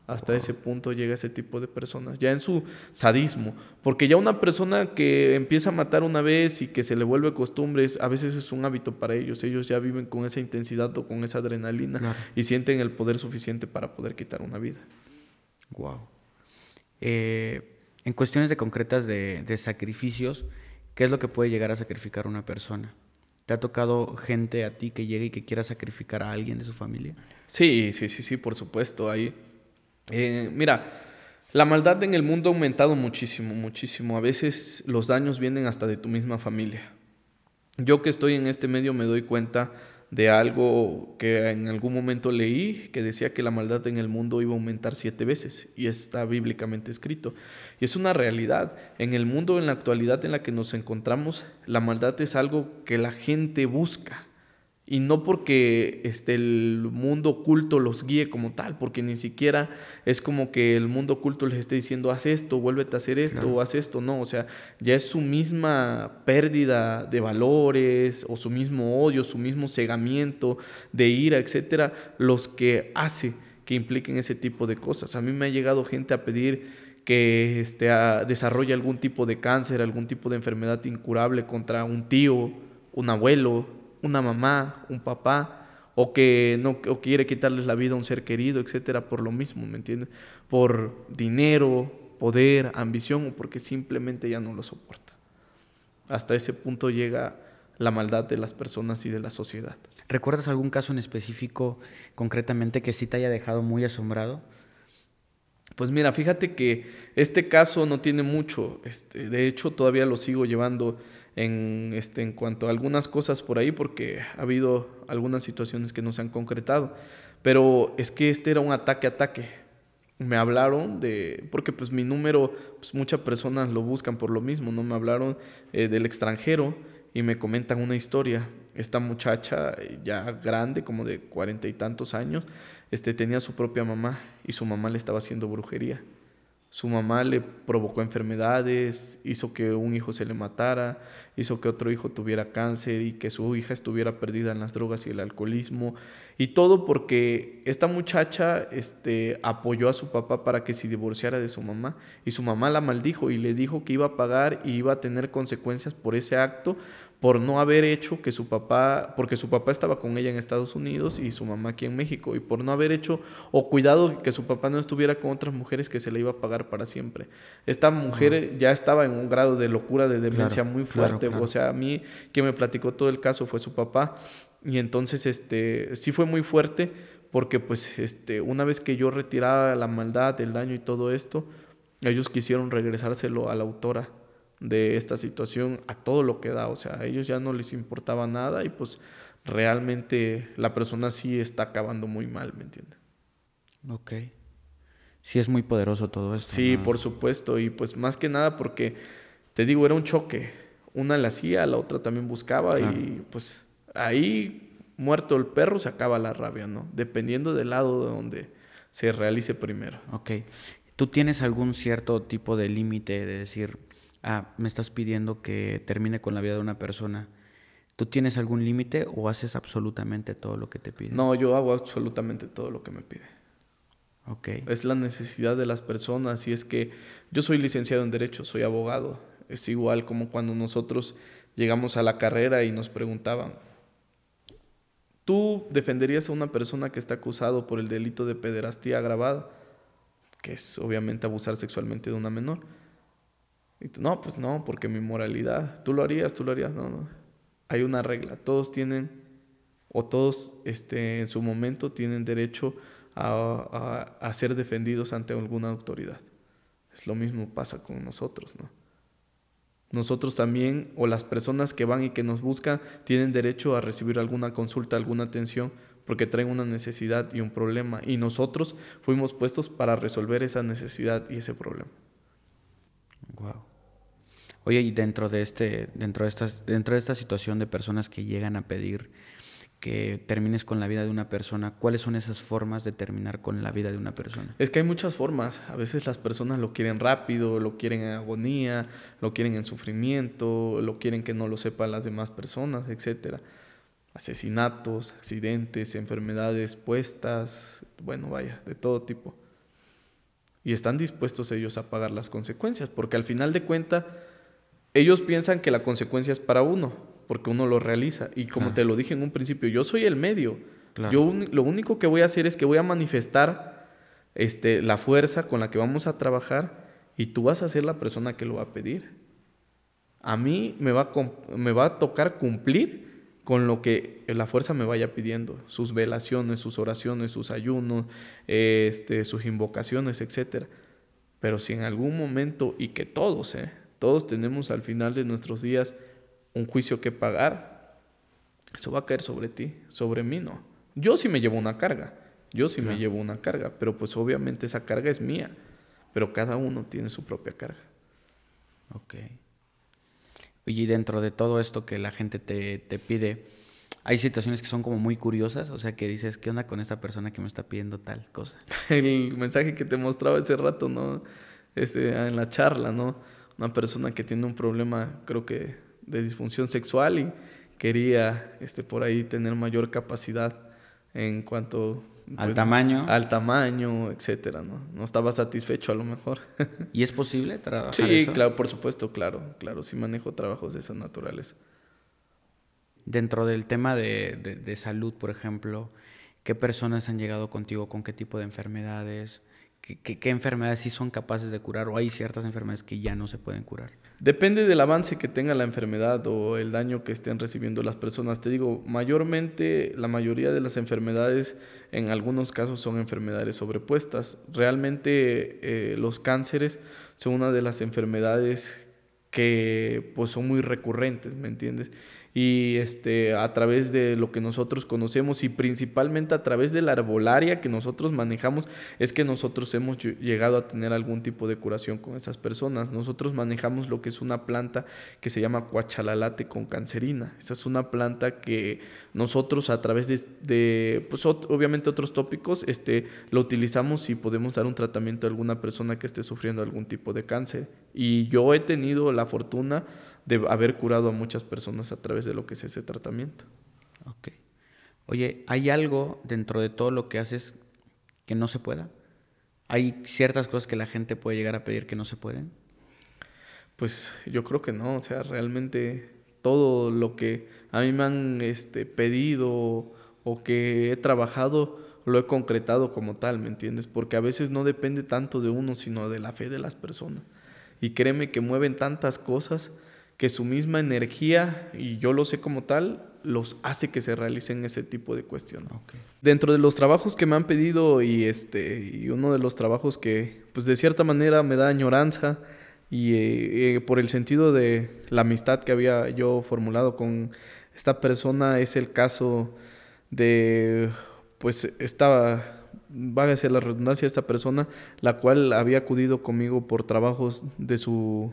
Hasta ese punto llega ese tipo de personas, ya en su sadismo, porque ya una persona que empieza a matar una vez y que se le vuelve costumbre, a veces es un hábito para ellos, ellos ya viven con esa intensidad o con esa adrenalina y sienten el poder suficiente para poder quitar una vida. Wow. Eh, en cuestiones de concretas de, de sacrificios, ¿qué es lo que puede llegar a sacrificar una persona? ¿Te ha tocado gente a ti que llegue y que quiera sacrificar a alguien de su familia? Sí, sí, sí, sí, por supuesto. Hay, eh, mira, la maldad en el mundo ha aumentado muchísimo, muchísimo. A veces los daños vienen hasta de tu misma familia. Yo que estoy en este medio me doy cuenta de algo que en algún momento leí que decía que la maldad en el mundo iba a aumentar siete veces y está bíblicamente escrito. Y es una realidad. En el mundo, en la actualidad en la que nos encontramos, la maldad es algo que la gente busca. Y no porque este, el mundo oculto los guíe como tal, porque ni siquiera es como que el mundo oculto les esté diciendo, haz esto, vuélvete a hacer esto, o haz esto, no, o sea, ya es su misma pérdida de valores, o su mismo odio, su mismo cegamiento de ira, etcétera, los que hace que impliquen ese tipo de cosas. A mí me ha llegado gente a pedir que este, desarrolla algún tipo de cáncer, algún tipo de enfermedad incurable contra un tío, un abuelo, una mamá, un papá, o que no o quiere quitarles la vida a un ser querido, etcétera, por lo mismo, ¿me entiendes? Por dinero, poder, ambición o porque simplemente ya no lo soporta. Hasta ese punto llega la maldad de las personas y de la sociedad. ¿Recuerdas algún caso en específico, concretamente, que sí te haya dejado muy asombrado? Pues mira, fíjate que este caso no tiene mucho, este, de hecho todavía lo sigo llevando en, este, en cuanto a algunas cosas por ahí porque ha habido algunas situaciones que no se han concretado, pero es que este era un ataque-ataque, me hablaron de, porque pues mi número, pues muchas personas lo buscan por lo mismo, ¿no? Me hablaron eh, del extranjero y me comentan una historia. Esta muchacha eh, ya grande, como de cuarenta y tantos años, este, tenía su propia mamá y su mamá le estaba haciendo brujería. Su mamá le provocó enfermedades, hizo que un hijo se le matara, hizo que otro hijo tuviera cáncer y que su hija estuviera perdida en las drogas y el alcoholismo. Y todo porque esta muchacha este, apoyó a su papá para que se divorciara de su mamá. Y su mamá la maldijo y le dijo que iba a pagar y iba a tener consecuencias por ese acto por no haber hecho que su papá, porque su papá estaba con ella en Estados Unidos y su mamá aquí en México, y por no haber hecho o cuidado que su papá no estuviera con otras mujeres que se le iba a pagar para siempre. Esta mujer ya estaba en un grado de locura, de demencia muy fuerte, o sea, a mí que me platicó todo el caso fue su papá, y entonces este, sí fue muy fuerte, porque pues este, una vez que yo retiraba la maldad, el daño y todo esto, ellos quisieron regresárselo a la autora de esta situación a todo lo que da. O sea, a ellos ya no les importaba nada y pues realmente la persona sí está acabando muy mal, ¿me entiendes? Ok. Sí es muy poderoso todo esto. Sí, por supuesto. Y pues más que nada porque, te digo, era un choque. Una la hacía, la otra también buscaba y pues ahí muerto el perro se acaba la rabia, ¿no? Dependiendo del lado de donde se realice primero. Ok. ¿Tú tienes algún cierto tipo de límite de decir, ah, me estás pidiendo que termine con la vida de una persona, ¿tú tienes algún límite o haces absolutamente todo lo que te piden? No, yo hago absolutamente todo lo que me pide. Ok. Es la necesidad de las personas y es que yo soy licenciado en Derecho, soy abogado. Es igual como cuando nosotros llegamos a la carrera y nos preguntaban, ¿tú defenderías a una persona que está acusado por el delito de pederastía agravada? Que es obviamente abusar sexualmente de una menor no, pues no, porque mi moralidad, tú lo harías, tú lo harías, no, no. Hay una regla, todos tienen, o todos este, en su momento tienen derecho a, a, ser defendidos ante alguna autoridad. Es lo mismo pasa con nosotros, ¿no? Nosotros también, o las personas que van y que nos buscan, tienen derecho a recibir alguna consulta, alguna atención, porque traen una necesidad y un problema. Y nosotros fuimos puestos para resolver esa necesidad y ese problema. Wow. Oye, y dentro de este, dentro de estas, dentro de esta situación de personas que llegan a pedir que termines con la vida de una persona, ¿cuáles son esas formas de terminar con la vida de una persona? Es que hay muchas formas. A veces las personas lo quieren rápido, lo quieren en agonía, lo quieren en sufrimiento, lo quieren que no lo sepan las demás personas, etcétera. Asesinatos, accidentes, enfermedades puestas, bueno, vaya, de todo tipo y están dispuestos ellos a pagar las consecuencias, porque al final de cuentas ellos piensan que la consecuencia es para uno, porque uno lo realiza. Y como te lo dije en un principio, yo soy el medio. Yo lo único que voy a hacer es que voy a manifestar este, la fuerza con la que vamos a trabajar y tú vas a ser la persona que lo va a pedir. A mí me va me va a tocar cumplir con lo que la fuerza me vaya pidiendo, sus velaciones, sus oraciones, sus ayunos, este, sus invocaciones, etc. Pero si en algún momento, y que todos, ¿eh? Todos tenemos al final de nuestros días un juicio que pagar, eso va a caer sobre ti, sobre mí no. Yo sí me llevo una carga, yo sí me llevo una carga, pero pues obviamente esa carga es mía, pero cada uno tiene su propia carga. Ok. Y dentro de todo esto que la gente te, te, pide, hay situaciones que son como muy curiosas, o sea, que dices, ¿qué onda con esta persona que me está pidiendo tal cosa? (laughs) El mensaje que te mostraba ese rato, ¿no? Este, en la charla, ¿no? Una persona que tiene un problema, creo que, de disfunción sexual y quería este, por ahí tener mayor capacidad en cuanto Al pues, tamaño. Al tamaño, etcétera, ¿no? No estaba satisfecho a lo mejor. (laughs) ¿Y es posible trabajar sí, eso? claro, por supuesto, claro, claro, sí manejo trabajos de esa naturaleza. Dentro del tema de, de- de salud, por ejemplo, ¿qué personas han llegado contigo con qué tipo de enfermedades? ¿Qué, enfermedades sí son capaces de curar? ¿O hay ciertas enfermedades que ya no se pueden curar? Depende del avance que tenga la enfermedad o el daño que estén recibiendo las personas. Te digo, mayormente la mayoría de las enfermedades en algunos casos son enfermedades sobrepuestas. Realmente eh, los cánceres son una de las enfermedades que pues son muy recurrentes, ¿me entiendes? Y este, a través de lo que nosotros conocemos y principalmente a través de la herbolaria que nosotros manejamos, es que nosotros hemos lle- llegado a tener algún tipo de curación con esas personas. Nosotros manejamos lo que es una planta que se llama cuachalalate con cancerina. Esa es una planta que nosotros a través de, pues obviamente otros tópicos, este, lo utilizamos y podemos dar un tratamiento a alguna persona que esté sufriendo algún tipo de cáncer. Y yo he tenido la fortuna de haber curado a muchas personas a través de lo que es ese tratamiento. Ok. Oye, ¿hay algo dentro de todo lo que haces que no se pueda? ¿Hay ciertas cosas que la gente puede llegar a pedir que no se pueden? Pues yo creo que no, o sea, realmente todo lo que a mí me han este, pedido o que he trabajado, lo he concretado como tal, ¿me entiendes? Porque a veces no depende tanto de uno, sino de la fe de las personas. Y créeme que mueven tantas cosas que su misma energía, y yo lo sé como tal, los hace que se realicen ese tipo de cuestiones. Dentro de los trabajos que me han pedido y este y uno de los trabajos que pues de cierta manera me da añoranza y eh, eh, por el sentido de la amistad que había yo formulado con esta persona es el caso de pues esta vágase la redundancia esta persona la cual había acudido conmigo por trabajos de su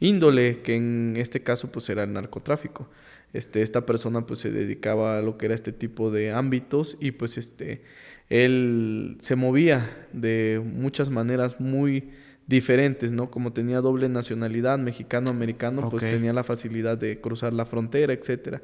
índole que en este caso pues era el narcotráfico este, esta persona pues se dedicaba a lo que era este tipo de ámbitos y pues este, él se movía de muchas maneras muy diferentes, ¿no? Como tenía doble nacionalidad, mexicano-americano, pues Ok. tenía la facilidad de cruzar la frontera, etcétera.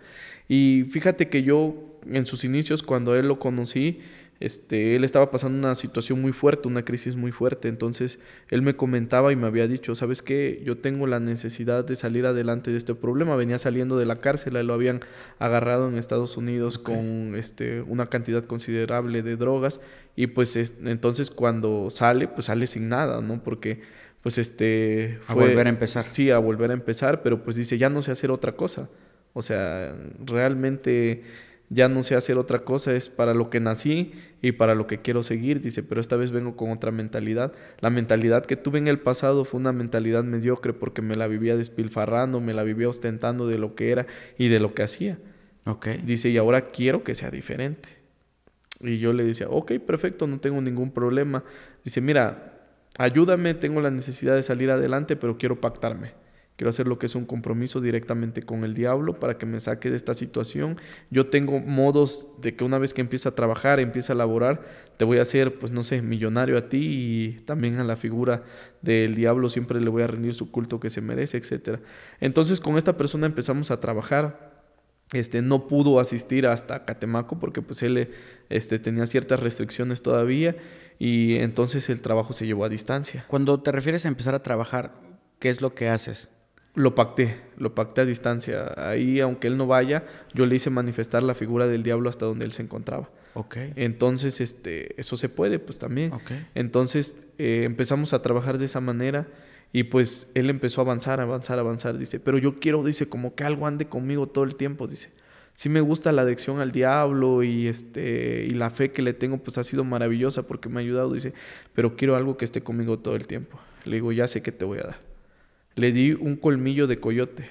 Y fíjate que yo en sus inicios, cuando él lo conocí, este, él estaba pasando una situación muy fuerte, una crisis muy fuerte. Entonces, él me comentaba y me había dicho, ¿sabes qué? Yo tengo la necesidad de salir adelante de este problema. Venía saliendo de la cárcel, él lo habían agarrado en Estados Unidos con este, una cantidad considerable de drogas. Y pues es- entonces cuando sale, pues sale sin nada, ¿no? Porque pues este... A volver a empezar. Sí, a volver a empezar, pero pues dice, ya no sé hacer otra cosa. O sea, realmente ya no sé hacer otra cosa, es para lo que nací y para lo que quiero seguir, dice, pero esta vez vengo con otra mentalidad. La mentalidad que tuve en el pasado fue una mentalidad mediocre porque me la vivía despilfarrando, me la vivía ostentando de lo que era y de lo que hacía. Ok. Dice, y ahora quiero que sea diferente. Y yo le decía, ok, perfecto, no tengo ningún problema. Dice, mira, ayúdame, tengo la necesidad de salir adelante, pero quiero pactarme. Quiero hacer lo que es un compromiso directamente con el diablo para que me saque de esta situación. Yo tengo modos de que una vez que empiece a trabajar, empiece a laborar, te voy a hacer, pues no sé, millonario a ti y también a la figura del diablo siempre le voy a rendir su culto que se merece, etcétera. Entonces con esta persona empezamos a trabajar este, no pudo asistir hasta Catemaco porque pues él este, tenía ciertas restricciones todavía y entonces el trabajo se llevó a distancia. Cuando te refieres a empezar a trabajar, ¿qué es lo que haces? Lo pacté, lo pacté a distancia. Ahí, aunque él no vaya, yo le hice manifestar la figura del diablo hasta donde él se encontraba. Ok. Entonces, este, eso se puede, pues también. Ok. Entonces eh, empezamos a trabajar de esa manera y pues él empezó a avanzar, avanzar, avanzar. Dice, pero yo quiero, dice, como que algo ande conmigo todo el tiempo. Dice, sí me gusta la adicción al diablo y este y la fe que le tengo pues ha sido maravillosa porque me ha ayudado. Dice, pero quiero algo que esté conmigo todo el tiempo. Le digo, ya sé que te voy a dar. Le di un colmillo de coyote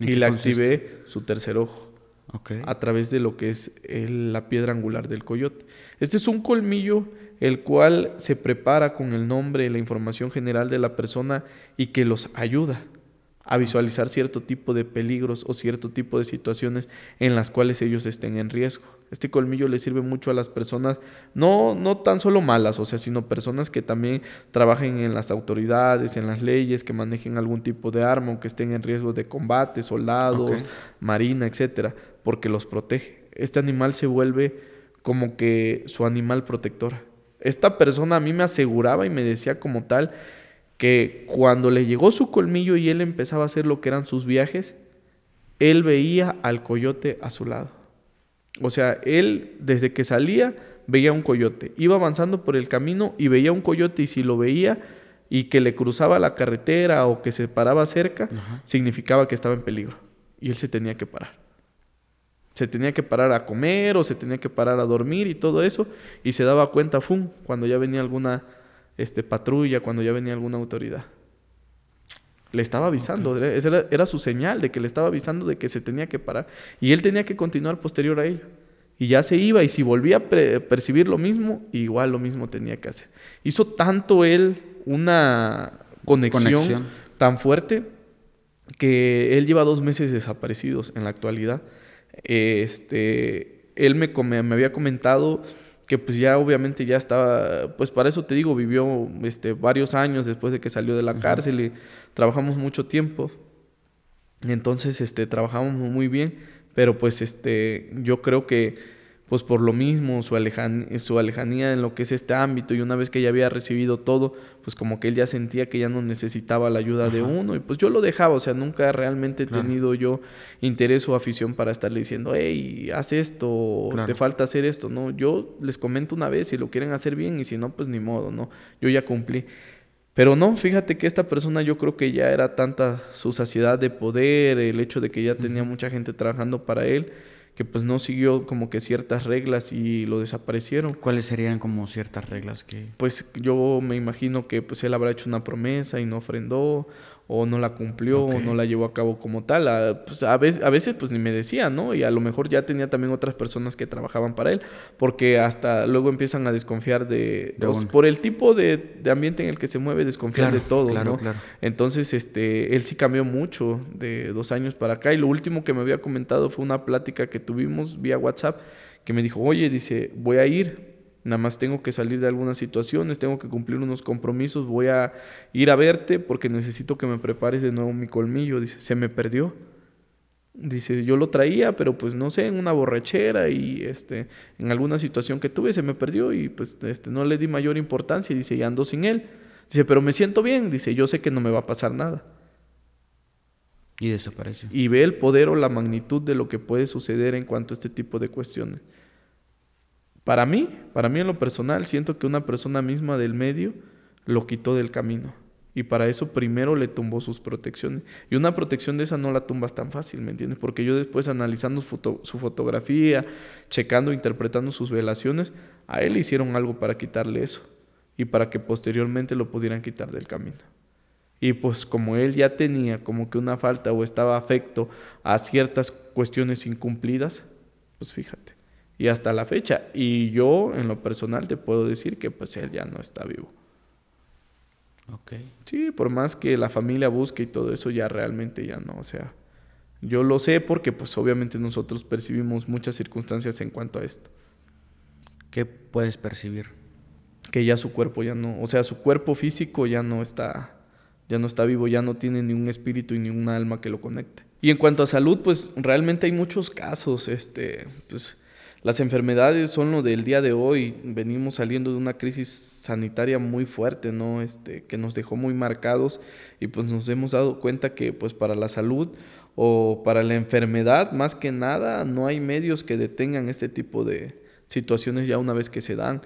¿En y qué le consiste? activé su tercer ojo Ok. a través de lo que es el- la piedra angular del coyote. Este es un colmillo el cual se prepara con el nombre y la información general de la persona y que los ayuda a visualizar cierto tipo de peligros o cierto tipo de situaciones en las cuales ellos estén en riesgo. Este colmillo le sirve mucho a las personas, no, no tan solo malas, o sea, sino personas que también trabajen en las autoridades, en las leyes, que manejen algún tipo de arma o que estén en riesgo de combate, soldados, marina, etcétera, porque los protege. Este animal se vuelve como que su animal protector. Esta persona a mí me aseguraba y me decía como tal que cuando le llegó su colmillo y él empezaba a hacer lo que eran sus viajes, él veía al coyote a su lado. O sea, él desde que salía veía un coyote. Iba avanzando por el camino y veía un coyote y si lo veía y que le cruzaba la carretera o que se paraba cerca, significaba que estaba en peligro. Y él se tenía que parar. Se tenía que parar a comer o se tenía que parar a dormir y todo eso. Y se daba cuenta, ¡fum!, cuando ya venía alguna este, patrulla, cuando ya venía alguna autoridad. Le estesa avisando, era, era, su señal de que le estaba avisando de que se tenía que parar. Y él tenía que continuar posterior a ello. Y ya se iba y si volvía a percibir lo mismo, igual lo mismo tenía que hacer. Hizo tanto él una conexión, tan fuerte que él lleva dos meses desaparecidos en la actualidad. Este, él me, me había comentado que pues ya obviamente ya estaba, pues para eso te digo, vivió este, varios años después de que salió de la cárcel y trabajamos mucho tiempo. Entonces, este, trabajamos muy bien, pero pues este, yo creo que pues por lo mismo, su, su alejanía en lo que es este ámbito y una vez que ya había recibido todo, pues como que él ya sentía que ya no necesitaba la ayuda de uno y pues yo lo dejaba, o sea, nunca realmente he tenido yo interés o afición para estarle diciendo, hey, haz esto, te falta hacer esto, ¿no? Yo les comento una vez si lo quieren hacer bien y si no, pues ni modo, ¿no? Yo ya cumplí. Pero no, fíjate que esta persona yo creo que ya era tanta su saciedad de poder, el hecho de que ya tenía mucha gente trabajando para él, que pues no siguió como que ciertas reglas y lo desaparecieron. ¿Cuáles serían como ciertas reglas que...? Pues yo me imagino que pues él habrá hecho una promesa y no ofrendó o no la cumplió o no la llevó a cabo como tal. A, pues a, veces, a veces pues ni me decía, ¿no? Y a lo mejor ya tenía también otras personas que trabajaban para él, porque hasta luego empiezan a desconfiar de... por el tipo de, ambiente en el que se mueve, desconfiar de todo, ¿no? Claro. Entonces, este, él sí cambió mucho de dos años para acá y lo último que me había comentado fue una plática que tuvimos vía WhatsApp que me dijo, oye, dice, voy a ir, Nada más tengo que salir de algunas situaciones, tengo que cumplir unos compromisos, voy a ir a verte porque necesito que me prepares de nuevo mi colmillo. Dice, se me perdió. Dice, yo lo traía, pero pues no sé, en una borrachera y este, en alguna situación que tuve se me perdió y pues este, no le di mayor importancia. Dice, y ando sin él. Dice, pero me siento bien. Dice, yo sé que no me va a pasar nada. Y desaparece. Y ve el poder o la magnitud de lo que puede suceder en cuanto a este tipo de cuestiones. Para mí, para mí en lo personal, siento que una persona misma del medio lo quitó del camino. Y para eso primero le tumbó sus protecciones. Y una protección de esa no la tumbas tan fácil, ¿me entiendes? Porque yo después analizando su, fotografía, checando, interpretando sus velaciones, a él hicieron algo para quitarle eso. Y para que posteriormente lo pudieran quitar del camino. Y pues como él ya tenía como que una falta o estaba afecto a ciertas cuestiones incumplidas, pues fíjate y hasta la fecha. Y yo, en lo personal, te puedo decir que pues él ya no está vivo. Ok. Sí, por más que la familia busque y todo eso, ya realmente ya no. O sea, yo lo sé porque pues obviamente nosotros percibimos muchas circunstancias en cuanto a esto. ¿Qué puedes percibir? Que ya su cuerpo ya no, o sea, su cuerpo físico ya no está, ya no está vivo, ya no tiene ni un espíritu y ni un alma que lo conecte. Y en cuanto a salud, pues realmente hay muchos casos, este, pues las enfermedades son lo del día de hoy. Venimos saliendo de una crisis sanitaria muy fuerte, ¿no? Este, que nos dejó muy marcados y pues nos hemos dado cuenta que pues para la salud o para la enfermedad, más que nada, no hay medios que detengan este tipo de situaciones ya una vez que se dan.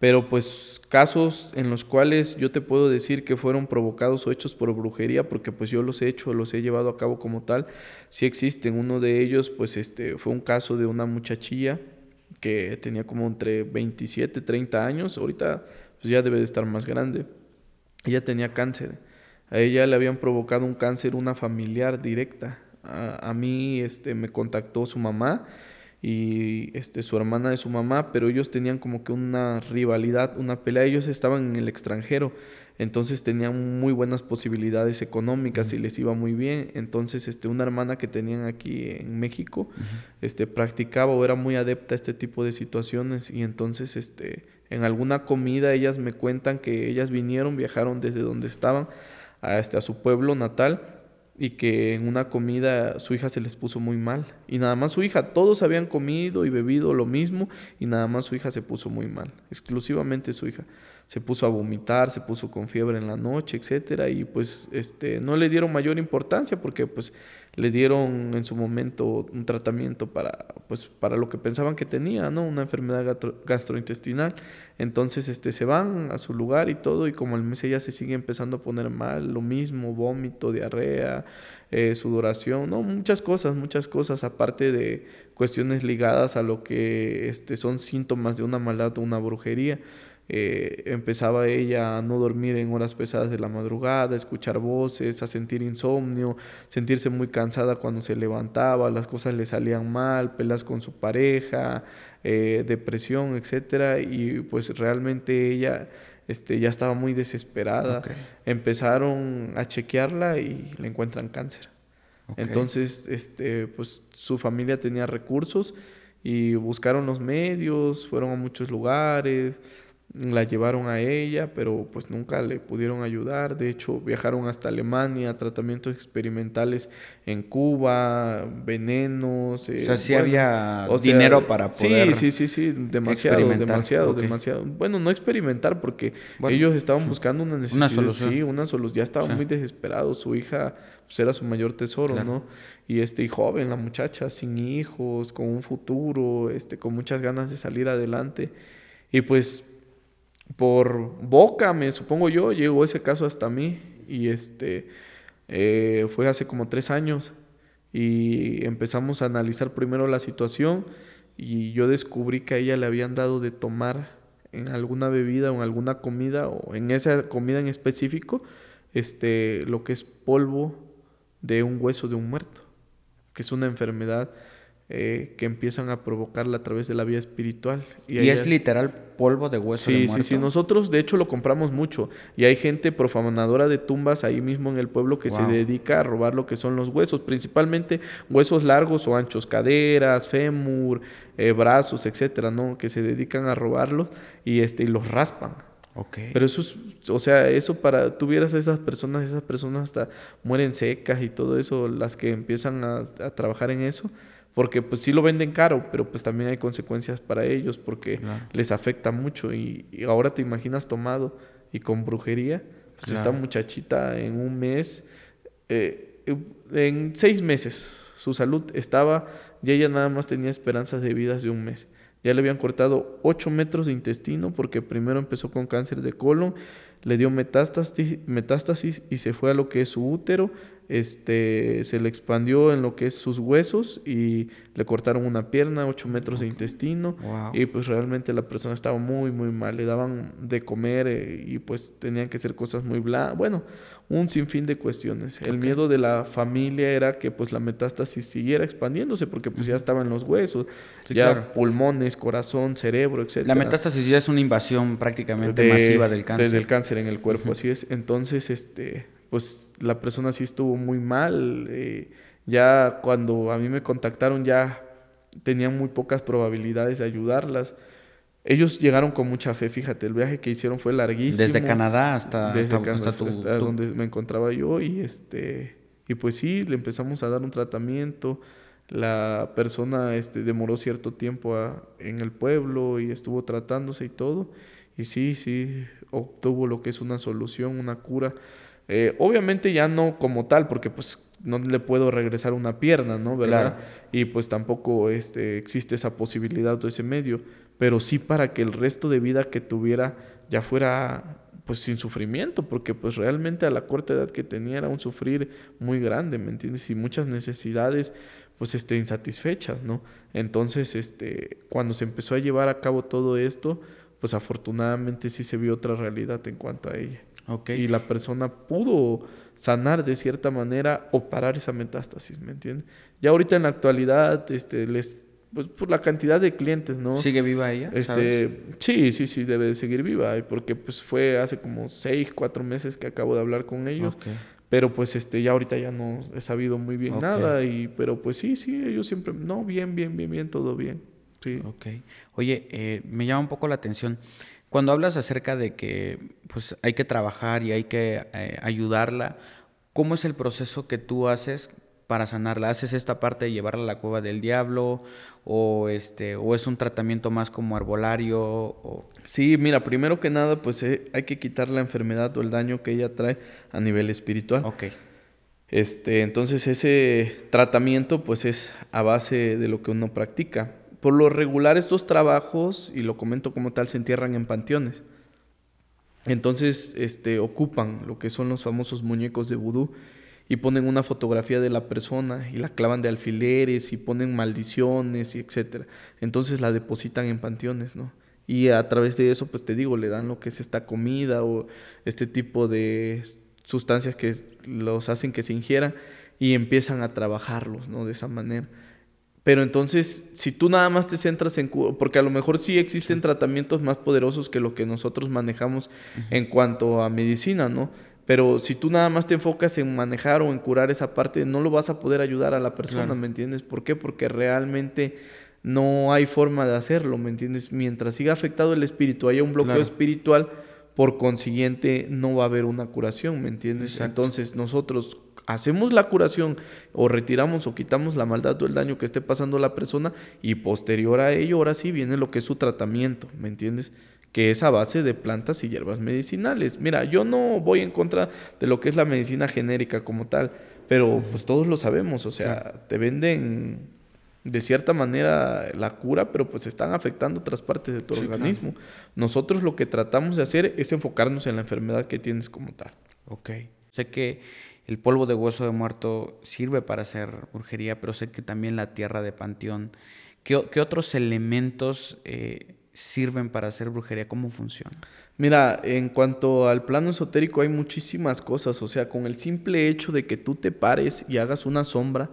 Pero pues casos en los cuales yo te puedo decir que fueron provocados o hechos por brujería, porque pues yo los he hecho, los he llevado a cabo como tal, sí existen. Uno de ellos pues este fue un caso de una muchachilla que tenía como entre 27, 30 años, ahorita pues ya debe de estar más grande. Ella tenía cáncer. A ella le habían provocado un cáncer una familiar directa. A, mí este, me contactó su mamá y este, su hermana de su mamá, pero ellos tenían como que una rivalidad, una pelea. Ellos estaban en el extranjero entonces tenían muy buenas posibilidades económicas y les iba muy bien. Entonces, este, una hermana que tenían aquí en México, este, practicaba o era muy adepta a este tipo de situaciones y entonces, este, en alguna comida ellas me cuentan que ellas vinieron, viajaron desde donde estaban a, este, a su pueblo natal y que en una comida su hija se les puso muy mal. Y nada más su hija, todos habían comido y bebido lo mismo y nada más su hija se puso muy mal, exclusivamente su hija. Se puso a vomitar, se puso con fiebre en la noche, etcétera, y pues este no le dieron mayor importancia porque pues le dieron en su momento un tratamiento para, pues, para lo que pensaban que tenía, ¿no? Una enfermedad gastrointestinal. Entonces este, se van a su lugar y todo, y como el mes ella se sigue empezando a poner mal, lo mismo, vómito, diarrea, eh, sudoración, ¿no? Muchas cosas, muchas cosas, aparte de cuestiones ligadas a lo que este, son síntomas de una maldad o una brujería. Eh, empezaba ella a no dormir en horas pesadas de la madrugada, a escuchar voces, a sentir insomnio, sentirse muy cansada cuando se levantaba, las cosas le salían mal, pelas con su pareja, eh, depresión, etcétera, y pues realmente ella este, ya estaba muy desesperada. Empezaron a chequearla y le encuentran cáncer. Entonces, este, pues su familia tenía recursos y buscaron los medios, fueron a muchos lugares, la llevaron a ella, pero pues nunca le pudieron ayudar. De hecho, viajaron hasta Alemania, tratamientos experimentales en Cuba, venenos. o sea, eh, sí había dinero para poder. Sí, sí, sí, sí, demasiado, demasiado, demasiado. Bueno, no experimentar porque ellos estaban buscando una necesidad. Una solución. Sí, una solución. Ya estaban muy desesperados. Su hija pues, era su mayor tesoro, ¿no? Y este, y joven, la muchacha, sin hijos, con un futuro, este, con muchas ganas de salir adelante. Y pues por boca, me supongo yo, llegó ese caso hasta mí. Y este eh, fue hace como tres años. Y empezamos a analizar primero la situación y yo descubrí que a ella le habían dado de tomar en alguna bebida o en alguna comida o en esa comida en específico este lo que es polvo de un hueso de un muerto que es una enfermedad eh, que empiezan a provocarla a través de la vía espiritual. Y, es literal polvo de hueso sí, de muerto. Sí, sí, nosotros de hecho lo compramos mucho y hay gente profanadora de tumbas ahí mismo en el pueblo que se dedica a robar lo que son los huesos, principalmente huesos largos o anchos, caderas, fémur, eh, brazos, etcétera, ¿no? Que se dedican a robarlos y, este, y los raspan. Okay. Pero eso es, o sea, eso para, tuvieras a esas personas, esas personas hasta mueren secas y todo eso, las que empiezan a trabajar en eso, porque pues sí lo venden caro, pero pues también hay consecuencias para ellos porque les afecta mucho. Y, ahora te imaginas tomado y con brujería, pues esta muchachita en un mes, eh, en seis meses, su salud estaba, y ella nada más tenía esperanzas de vida de un mes. Ya le habían cortado 8 metros de intestino porque primero empezó con cáncer de colon, le dio metástasis, metástasis y se fue a lo que es su útero, este, se le expandió en lo que es sus huesos y le cortaron una pierna, 8 metros de intestino y pues realmente la persona estaba muy muy mal, le daban de comer eh, y pues tenían que hacer cosas muy blandas, bueno, un sinfín de cuestiones. El miedo de la familia era que pues la metástasis siguiera expandiéndose porque pues ya estaban los huesos, ya pulmones, corazón, cerebro, etc. La metástasis ya es una invasión prácticamente masiva del cáncer. Desde el cáncer en el cuerpo, así es. Entonces, este pues la persona sí estuvo muy mal. Eh, ya cuando a mí me contactaron ya tenían muy pocas probabilidades de ayudarlas. Ellos llegaron con mucha fe, fíjate, el viaje que hicieron fue larguísimo. Desde Canadá hasta, Desde hasta, donde me encontraba yo y este y pues sí, le empezamos a dar un tratamiento. La persona este, demoró cierto tiempo en el pueblo y estuvo tratándose y todo. Y sí, sí, obtuvo lo que es una solución, una cura. Eh, obviamente ya no como tal, porque pues no le puedo regresar una pierna, ¿no? ¿Verdad? Y pues tampoco este, existe esa posibilidad o ese medio, pero sí para que el resto de vida que tuviera ya fuera pues sin sufrimiento, porque pues realmente a la corta edad que tenía era un sufrir muy grande, ¿me entiendes? Y muchas necesidades pues este, insatisfechas, ¿no? Entonces, este, cuando se empezó a llevar a cabo todo esto, pues afortunadamente sí se vio otra realidad en cuanto a ella. Y la persona pudo sanar de cierta manera o parar esa metástasis, ¿me entiendes? Ya ahorita en la actualidad, este, les, pues por la cantidad de clientes, ¿no? ¿Sigue viva ella? Este, sí, sí, sí, debe de seguir viva, porque pues fue hace como seis, cuatro meses que acabo de hablar con ellos. Pero pues este, ya ahorita ya no he sabido muy bien nada, y, pero pues sí, sí, ellos siempre, no, bien, bien, bien, bien, todo bien. Sí. Ok. Oye, eh, me llama un poco la atención. Cuando hablas acerca de que pues, hay que trabajar y hay que eh, ayudarla, ¿cómo es el proceso que tú haces para sanarla? ¿Haces esta parte de llevarla a la cueva del diablo? ¿O, este, o es un tratamiento más como arbolario? O... Sí, mira, primero que nada, pues eh, hay que quitar la enfermedad o el daño que ella trae a nivel espiritual. Ok. Este, entonces ese tratamiento pues es a base de lo que uno practica. Por lo regular estos trabajos, y lo comento como tal, se entierran en panteones. Entonces este, ocupan lo que son los famosos muñecos de vudú y ponen una fotografía de la persona y la clavan de alfileres y ponen maldiciones y etcétera. Entonces la depositan en panteones, ¿no? Y a través de eso, pues te digo, le dan lo que es esta comida o este tipo de sustancias que los hacen que se ingieran y empiezan a trabajarlos, ¿no? De esa manera. Pero entonces, si tú nada más te centras en... Porque a lo mejor sí existen tratamientos más poderosos que lo que nosotros manejamos en cuanto a medicina, ¿no? Pero si tú nada más te enfocas en manejar o en curar esa parte, no lo vas a poder ayudar a la persona, ¿me entiendes? ¿Por qué? Porque realmente no hay forma de hacerlo, ¿me entiendes? Mientras siga afectado el espíritu, haya un bloqueo espiritual, por consiguiente no va a haber una curación, ¿me entiendes? Entonces nosotros hacemos la curación o retiramos o quitamos la maldad o el daño que esté pasando a la persona y posterior a ello, ahora sí viene lo que es su tratamiento, ¿me entiendes? que es a base de plantas y hierbas medicinales. Mira, yo no voy en contra de lo que es la medicina genérica como tal, pero pues todos lo sabemos, o sea, te venden de cierta manera la cura, pero pues están afectando otras partes de tu organismo. Nosotros lo que tratamos de hacer es enfocarnos en la enfermedad que tienes como tal. Ok. Sé que el polvo de hueso de muerto sirve para hacer brujería, pero sé que también la tierra de panteón. ¿Qué, otros elementos eh, sirven para hacer brujería? ¿Cómo funciona? Mira, en cuanto al plano esotérico hay muchísimas cosas, o sea, con el simple hecho de que tú te pares y hagas una sombra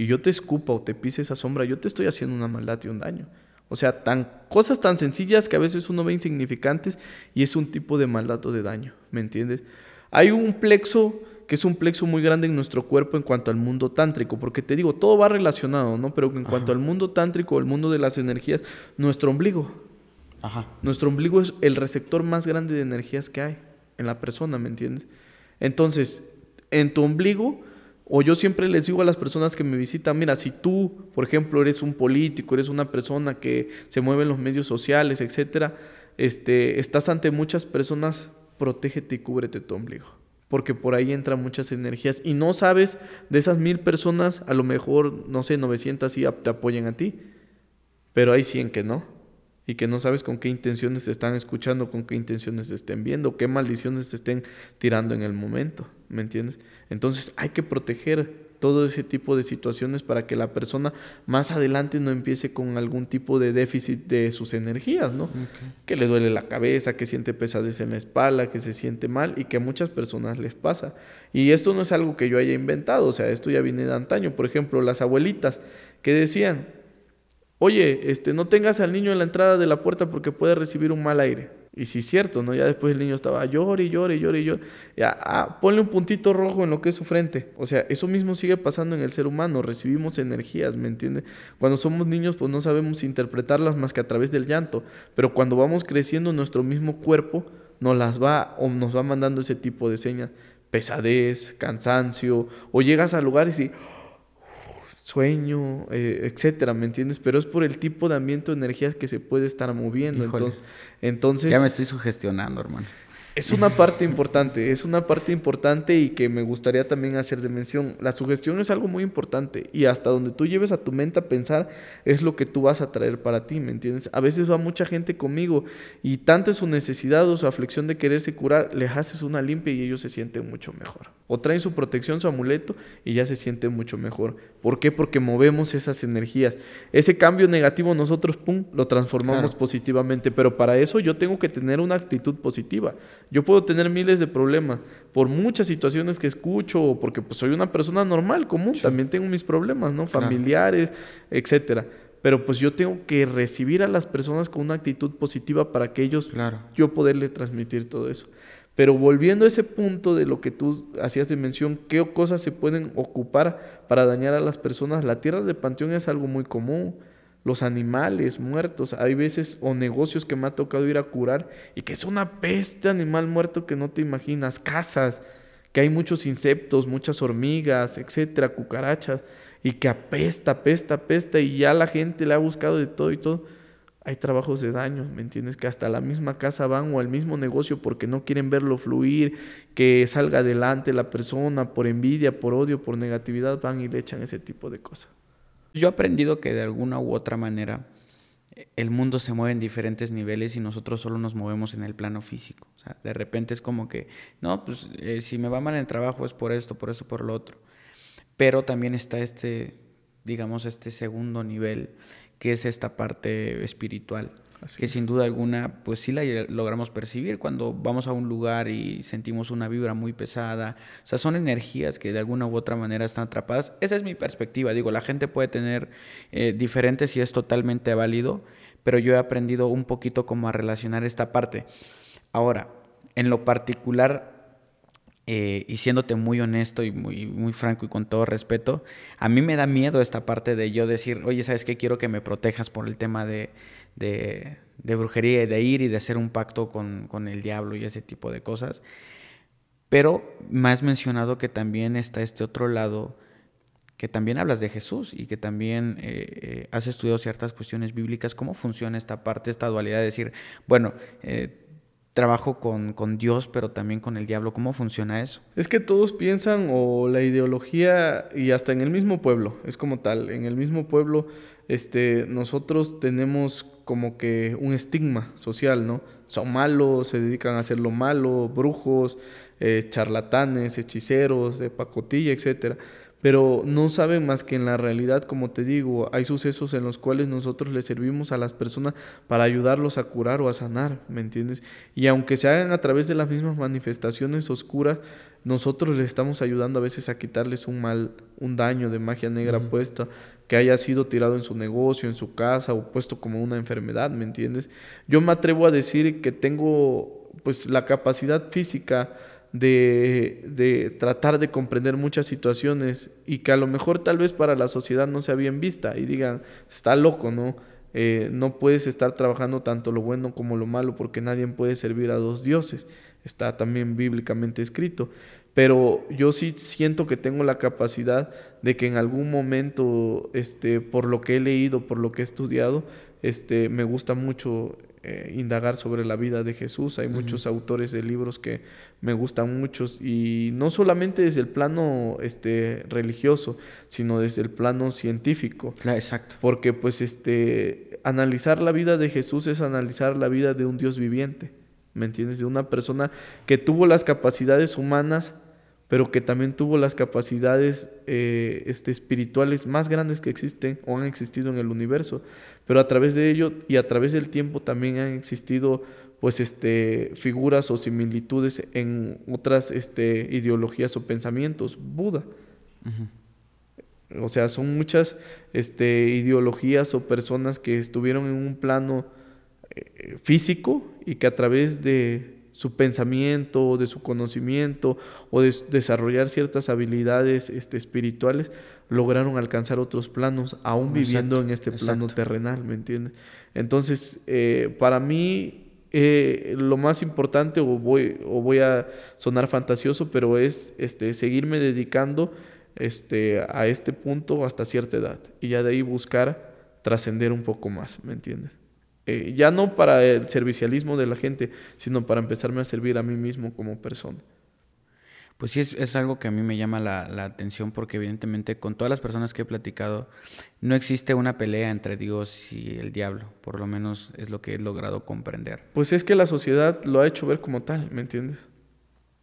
y yo te escupa o te pise esa sombra, yo te estoy haciendo una maldad y un daño. O sea, tan, cosas tan sencillas que a veces uno ve insignificantes y es un tipo de maldad o de daño, ¿me entiendes? Hay un plexo que es un plexo muy grande en nuestro cuerpo en cuanto al mundo tántrico, porque te digo, todo va relacionado, ¿no? Pero en cuanto al mundo tántrico, el mundo de las energías, nuestro ombligo, nuestro ombligo es el receptor más grande de energías que hay en la persona, ¿me entiendes? Entonces, en tu ombligo, o yo siempre les digo a las personas que me visitan, mira, si tú, por ejemplo, eres un político, eres una persona que se mueve en los medios sociales, etcétera, este, estás ante muchas personas, protégete y cúbrete tu ombligo. Porque por ahí entran muchas energías y no sabes de esas mil personas, a lo mejor, no sé, 900 sí te apoyan a ti, pero hay 100 que no y que no sabes con qué intenciones te están escuchando, con qué intenciones te estén viendo, qué maldiciones te estén tirando en el momento, ¿me entiendes? Entonces hay que proteger todo ese tipo de situaciones para que la persona más adelante no empiece con algún tipo de déficit de sus energías, ¿no? Que le duele la cabeza, que siente pesadez en la espalda, que se siente mal y que a muchas personas les pasa. Y esto no es algo que yo haya inventado, o sea, esto ya viene de antaño. Por ejemplo, las abuelitas que decían, oye, este, no tengas al niño en la entrada de la puerta porque puede recibir un mal aire. Y sí cierto, ¿no? Ya después el niño estaba llore, llore, llore, llore. Ya, ah, ponle un puntito rojo en lo que es su frente. O sea, eso mismo sigue pasando en el ser humano. Recibimos energías, ¿me entiendes? Cuando somos niños, pues no sabemos interpretarlas más que a través del llanto. Pero cuando vamos creciendo, nuestro mismo cuerpo nos las va o nos va mandando ese tipo de señas. Pesadez, cansancio. O llegas a lugares y sueño, eh, etcétera, ¿me entiendes? Pero es por el tipo de ambiente o energías que se puede estar moviendo. Entonces, entonces, ya me estoy sugestionando, hermano. Es una parte importante, es una parte importante y que me gustaría también hacer de mención. La sugestión es algo muy importante y hasta donde tú lleves a tu mente a pensar es lo que tú vas a traer para ti, ¿me entiendes? A veces va mucha gente conmigo y tanta es su necesidad o su aflicción de quererse curar, les haces una limpia y ellos se sienten mucho mejor. O traen su protección, su amuleto y ya se sienten mucho mejor. ¿Por qué? Porque movemos esas energías. Ese cambio negativo nosotros, pum, lo transformamos positivamente, pero para eso yo tengo que tener una actitud positiva. Yo puedo tener miles de problemas por muchas situaciones que escucho o porque pues, soy una persona normal, común, también tengo mis problemas, ¿no? Familiares, etcétera. Pero pues yo tengo que recibir a las personas con una actitud positiva para que ellos, claro. yo poderle transmitir todo eso. Pero volviendo a ese punto de lo que tú hacías de mención, ¿qué cosas se pueden ocupar para dañar a las personas? La tierra de panteón es algo muy común los animales muertos. Hay veces o negocios que me ha tocado ir a curar y que es una peste animal muerto que no te imaginas. Casas que hay muchos insectos, muchas hormigas, etcétera, cucarachas, y que apesta, apesta, apesta, y ya la gente le ha buscado de todo y todo. Hay trabajos de daño, ¿me entiendes? Que hasta la misma casa van o al mismo negocio porque no quieren verlo fluir, que salga adelante la persona por envidia, por odio, por negatividad, van y le echan ese tipo de cosas. Yo he aprendido que de alguna u otra manera el mundo se mueve en diferentes niveles y nosotros solo nos movemos en el plano físico. O sea, de repente es como que, no, pues eh, si me va mal en el trabajo es por esto, por eso, por lo otro. Pero también está este, digamos, este segundo nivel, que es esta parte espiritual. que sin duda alguna, pues sí la logramos percibir cuando vamos a un lugar y sentimos una vibra muy pesada. O sea, son energías que de alguna u otra manera están atrapadas. Esa es mi perspectiva. Digo, la gente puede tener eh, diferentes y es totalmente válido, pero yo he aprendido un poquito cómo a relacionar esta parte. Ahora, en lo particular, eh, y siéndote muy honesto y muy, muy franco y con todo respeto, a mí me da miedo esta parte de yo decir, oye, ¿sabes qué? Quiero que me protejas por el tema de, de, brujería y de ir y de hacer un pacto con, con, el diablo y ese tipo de cosas. Pero me has mencionado que también está este otro lado, que también hablas de Jesús y que también eh, eh, has estudiado ciertas cuestiones bíblicas. ¿Cómo funciona esta parte, esta dualidad de decir, bueno, eh, trabajo con, con, Dios, pero también con el diablo. ¿Cómo funciona eso? Es que todos piensan, o la ideología, y hasta en el mismo pueblo, es como tal, en el mismo pueblo, este, nosotros tenemos como que un estigma social, ¿no? Son malos, se dedican a hacer lo malo, brujos, eh, charlatanes, hechiceros, de pacotilla, etcétera pero no saben más que en la realidad, como te digo, hay sucesos en los cuales nosotros le servimos a las personas para ayudarlos a curar o a sanar, ¿me entiendes? Y aunque se hagan a través de las mismas manifestaciones oscuras, nosotros les estamos ayudando a veces a quitarles un mal, un daño de magia negra puesta, que haya sido tirado en su negocio, en su casa o puesto como una enfermedad, ¿me entiendes? Yo me atrevo a decir que tengo pues la capacidad física, de, de, tratar de comprender muchas situaciones y que a lo mejor tal vez para la sociedad no sea bien vista y digan, está loco, ¿no? Eh, no puedes estar trabajando tanto lo bueno como lo malo porque nadie puede servir a dos dioses. Está también bíblicamente escrito. Pero yo sí siento que tengo la capacidad de que en algún momento, este, por lo que he leído, por lo que he estudiado, este, me gusta mucho eh, indagar sobre la vida de Jesús. Hay muchos autores de libros que me gustan muchos y no solamente desde el plano este, religioso, sino desde el plano científico. exacto. Porque pues este, analizar la vida de Jesús es analizar la vida de un Dios viviente, ¿me entiendes? De una persona que tuvo las capacidades humanas pero que también tuvo las capacidades eh, este, espirituales más grandes que existen o han existido en el universo. Pero a través de ello y a través del tiempo también han existido pues este, figuras o similitudes en otras este, ideologías o pensamientos. Buda. O sea, son muchas este, ideologías o personas que estuvieron en un plano eh, físico y que a través de su pensamiento, de su conocimiento o de desarrollar ciertas habilidades este, espirituales, lograron alcanzar otros planos, aún viviendo en este plano terrenal, ¿me entiendes? Entonces, eh, para mí, eh, lo más importante, o voy, o voy a sonar fantasioso, pero es este, seguirme dedicando este, a este punto hasta cierta edad y ya de ahí buscar trascender un poco más, ¿me entiendes? Eh, ya no para el servicialismo de la gente, sino para empezarme a servir a mí mismo como persona. Pues sí, es, algo que a mí me llama la, atención porque evidentemente con todas las personas que he platicado no existe una pelea entre Dios y el diablo, por lo menos es lo que he logrado comprender. Pues es que la sociedad lo ha hecho ver como tal, ¿me entiendes?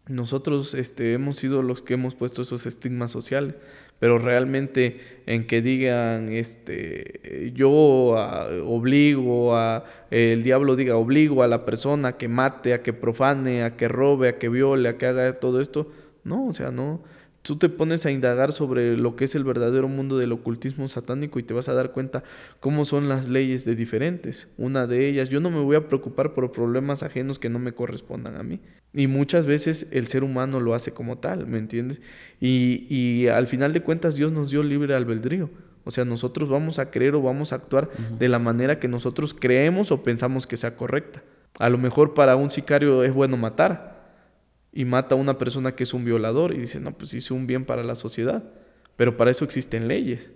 Nosotros este, hemos sido los que hemos puesto esos estigmas sociales pero realmente en que digan, este, yo ah, obligo a, el diablo diga, obligo a la persona a que mate, a que profane, a que robe, a que viole, a que haga todo esto, no, o sea, no, tú te pones a indagar sobre lo que es el verdadero mundo del ocultismo satánico y te vas a dar cuenta cómo son las leyes de diferentes. Una de ellas, yo no me voy a preocupar por problemas ajenos que no me correspondan a mí. Y muchas veces el ser humano lo hace como tal, ¿me entiendes? Y, y al final de cuentas Dios nos dio libre albedrío. O sea, nosotros vamos a creer o vamos a actuar de la manera que nosotros creemos o pensamos que sea correcta. A lo mejor para un sicario es bueno matar, y mata a una persona que es un violador y dice, no, pues hice un bien para la sociedad. Pero para eso existen leyes.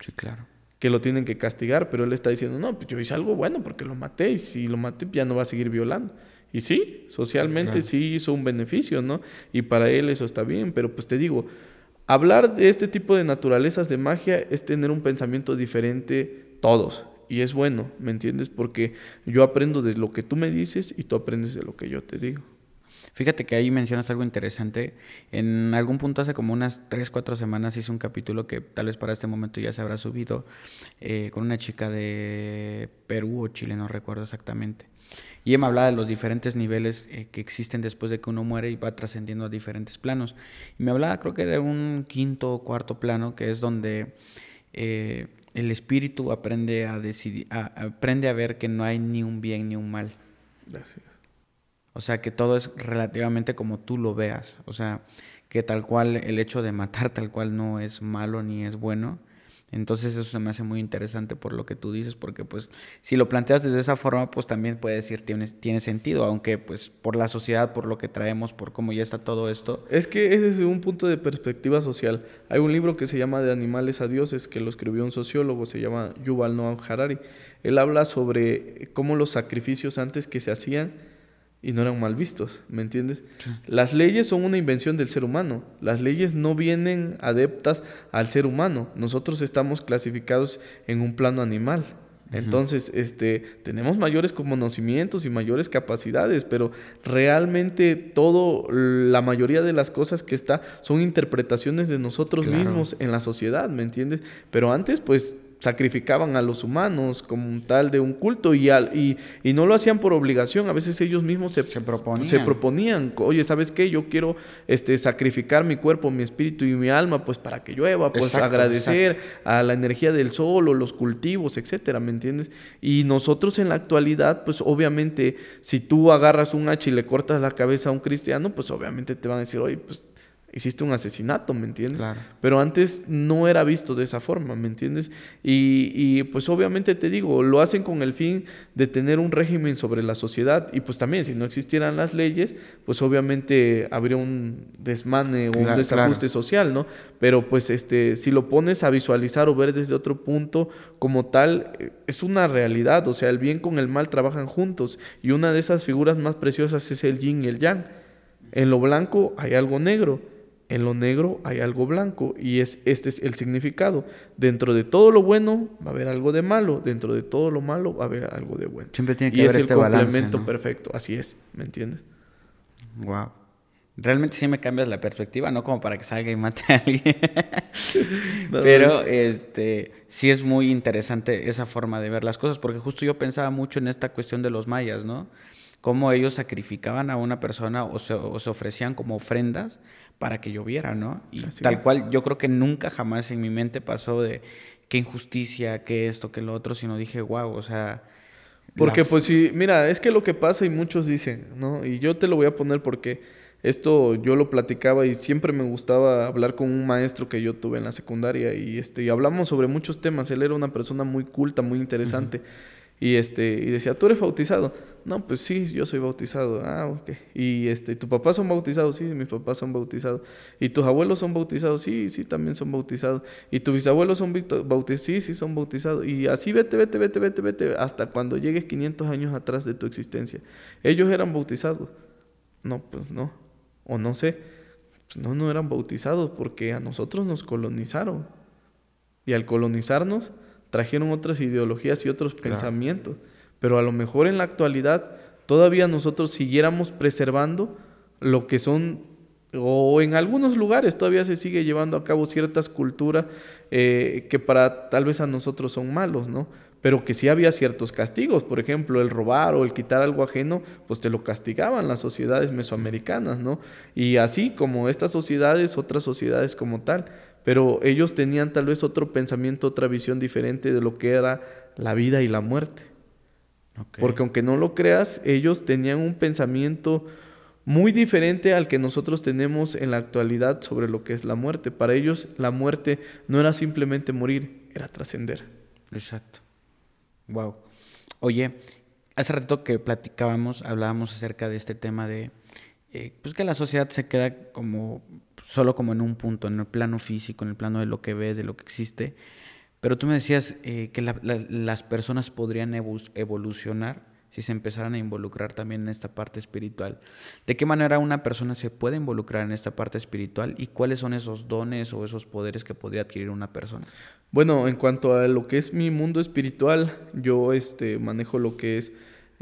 Sí, claro. Que lo tienen que castigar, pero él está diciendo, no, pues yo hice algo bueno porque lo maté y si lo maté ya no va a seguir violando. Y sí, socialmente sí hizo un beneficio, ¿no? Y para él eso está bien, pero pues te digo, hablar de este tipo de naturalezas de magia es tener un pensamiento diferente todos. Y es bueno, ¿me entiendes? Porque yo aprendo de lo que tú me dices y tú aprendes de lo que yo te digo. Fíjate que ahí mencionas algo interesante. En algún punto hace como unas 3, 4 semanas hice un capítulo que tal vez para este momento ya se habrá subido eh, con una chica de Perú o Chile, no recuerdo exactamente. Y me hablaba de los diferentes niveles eh, que existen después de que uno muere y va trascendiendo a diferentes planos. Y me hablaba creo que de un quinto o cuarto plano que es donde... Eh, el espíritu aprende a decidir, aprende a ver que no hay ni un bien ni un mal. O sea, que todo es relativamente como tú lo veas. O sea, que tal cual el hecho de matar tal cual no es malo ni es bueno. Entonces eso se me hace muy interesante por lo que tú dices, porque pues si lo planteas desde esa forma, pues también puede decir tiene, tiene sentido, aunque pues por la sociedad, por lo que traemos, por cómo ya está todo esto. Es que ese es un punto de perspectiva social. Hay un libro que se llama De animales a dioses, que lo escribió un sociólogo, se llama Yuval Noah Harari. Él habla sobre cómo los sacrificios antes que se hacían y no eran mal vistos, ¿me entiendes? Las leyes son una invención del ser humano. Las leyes no vienen adeptas al ser humano. Nosotros estamos clasificados en un plano animal. Entonces, este, tenemos mayores conocimientos y mayores capacidades, pero realmente todo, la mayoría de las cosas que está son interpretaciones de nosotros mismos en la sociedad, ¿me entiendes? Pero antes, pues, sacrificaban a los humanos como tal de un culto y, al, y, y, no lo hacían por obligación, a veces ellos mismos se, proponían. se proponían, oye, ¿sabes qué? Yo quiero este, sacrificar mi cuerpo, mi espíritu y mi alma, pues para que llueva, pues agradecer a la energía del sol o los cultivos, etcétera, ¿me entiendes? Y nosotros en la actualidad, pues obviamente, si tú agarras un hacha y le cortas la cabeza a un cristiano, pues obviamente te van a decir, oye, pues hiciste un asesinato, ¿me entiendes? Claro. Pero antes no era visto de esa forma, ¿me entiendes? Y, y, pues obviamente te digo, lo hacen con el fin de tener un régimen sobre la sociedad y pues también si no existieran las leyes, pues obviamente habría un desmane o un desajuste social, ¿no? Pero pues este, si lo pones a visualizar o ver desde otro punto como tal, es una realidad, o sea, el bien con el mal trabajan juntos y una de esas figuras más preciosas es el yin y el yang. En lo blanco hay algo negro en lo negro hay algo blanco y es este es el significado. Dentro de todo lo bueno va a haber algo de malo, dentro de todo lo malo va a haber algo de bueno. Siempre tiene que y haber es este el balance, complemento ¿no? perfecto, así es, ¿me entiendes? Wow. Realmente sí me cambias la perspectiva, no como para que salga y mate a alguien. (laughs) Pero este sí es muy interesante esa forma de ver las cosas, porque justo yo pensaba mucho en esta cuestión de los mayas, ¿no? Cómo ellos sacrificaban a una persona o se, o se ofrecían como ofrendas para que lloviera, ¿no? Y Así tal es. cual yo creo que nunca jamás en mi mente pasó de qué injusticia, qué esto, qué lo otro, sino dije, wow, o sea... Porque pues sí, mira, es que lo que pasa y muchos dicen, ¿no? Y yo te lo voy a poner porque esto yo lo platicaba y siempre me gustaba hablar con un maestro que yo tuve en la secundaria y este y hablamos sobre muchos temas. Él era una persona muy culta, muy interesante. Y este y decía, "¿Tú eres bautizado?" "No, pues sí, yo soy bautizado." "Ah, ok." Y este, "¿Tu papá son bautizados?" "Sí, mis papás son bautizados." "¿Y tus abuelos son bautizados?" "Sí, sí, también son bautizados." "¿Y tus bisabuelos son bautizados?" "Sí, sí son bautizados." Y así vete, vete, vete, vete, vete hasta cuando llegues 500 años atrás de tu existencia. Ellos eran bautizados. No, pues no. O no sé. Pues no, no eran bautizados porque a nosotros nos colonizaron. Y al colonizarnos trajeron otras ideologías y otros pensamientos. Pero a lo mejor en la actualidad todavía nosotros siguiéramos preservando lo que son, o en algunos lugares todavía se sigue llevando a cabo ciertas culturas eh, que para tal vez a nosotros son malos, ¿no? Pero que sí había ciertos castigos, por ejemplo, el robar o el quitar algo ajeno, pues te lo castigaban las sociedades mesoamericanas, ¿no? Y así como estas sociedades, otras sociedades como tal, pero ellos tenían tal vez otro pensamiento, otra visión diferente de lo que era la vida y la muerte. Porque aunque no lo creas, ellos tenían un pensamiento muy diferente al que nosotros tenemos en la actualidad sobre lo que es la muerte. Para ellos la muerte no era simplemente morir, era trascender. Exacto. Wow. Oye, hace ratito que platicábamos, hablábamos acerca de este tema de eh, pues que la sociedad se queda como solo como en un punto, en el plano físico, en el plano de lo que ves, de lo que existe. Pero tú me decías eh, que las personas podrían evolucionar si se empezaran a involucrar también en esta parte espiritual. ¿De qué manera una persona se puede involucrar en esta parte espiritual y cuáles son esos dones o esos poderes que podría adquirir una persona? Bueno, en cuanto a lo que es mi mundo espiritual, yo este, manejo lo que es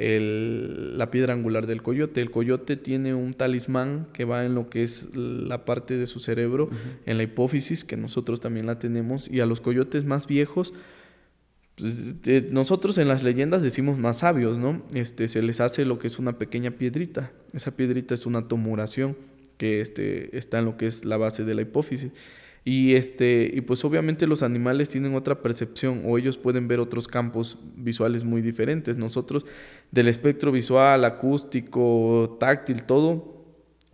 la piedra angular del coyote. El coyote tiene un talismán que va en lo que es la parte de su cerebro, en la hipófisis, que nosotros también la tenemos, y a los coyotes más viejos, pues, nosotros en las leyendas decimos más sabios, ¿no? Este, se les hace lo que es una pequeña piedrita. Esa piedrita es una tumuración que este, está en lo que es la base de la hipófisis. Y, este, y pues obviamente los animales tienen otra percepción o ellos pueden ver otros campos visuales muy diferentes. Nosotros del espectro visual, acústico, táctil, todo,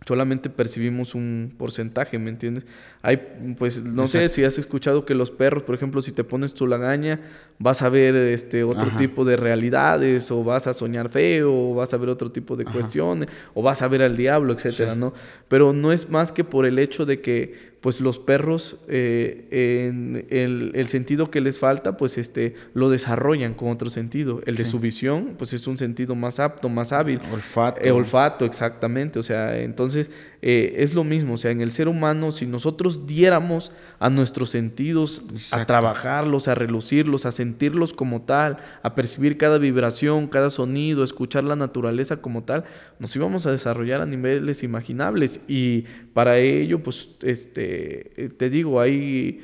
solamente percibimos un porcentaje, ¿me entiendes? Hay, pues, no sé si has escuchado que los perros, por ejemplo, si te pones tu lagaña, vas a ver este otro tipo de realidades, o vas a soñar feo, o vas a ver otro tipo de cuestiones, o vas a ver al diablo, etcétera, ¿no? Pero no es más que por el hecho de que pues los perros eh, en el, sentido que les falta pues este lo desarrollan con otro sentido. El de su visión pues es un sentido más apto más hábil. Olfato. Eh, olfato exactamente. O sea entonces eh, es lo mismo, o sea, en el ser humano, si nosotros diéramos a nuestros sentidos a trabajarlos, a relucirlos, a sentirlos como tal, a percibir cada vibración, cada sonido, a escuchar la naturaleza como tal, nos íbamos a desarrollar a niveles imaginables. Y para ello, pues, este, eh, te digo, hay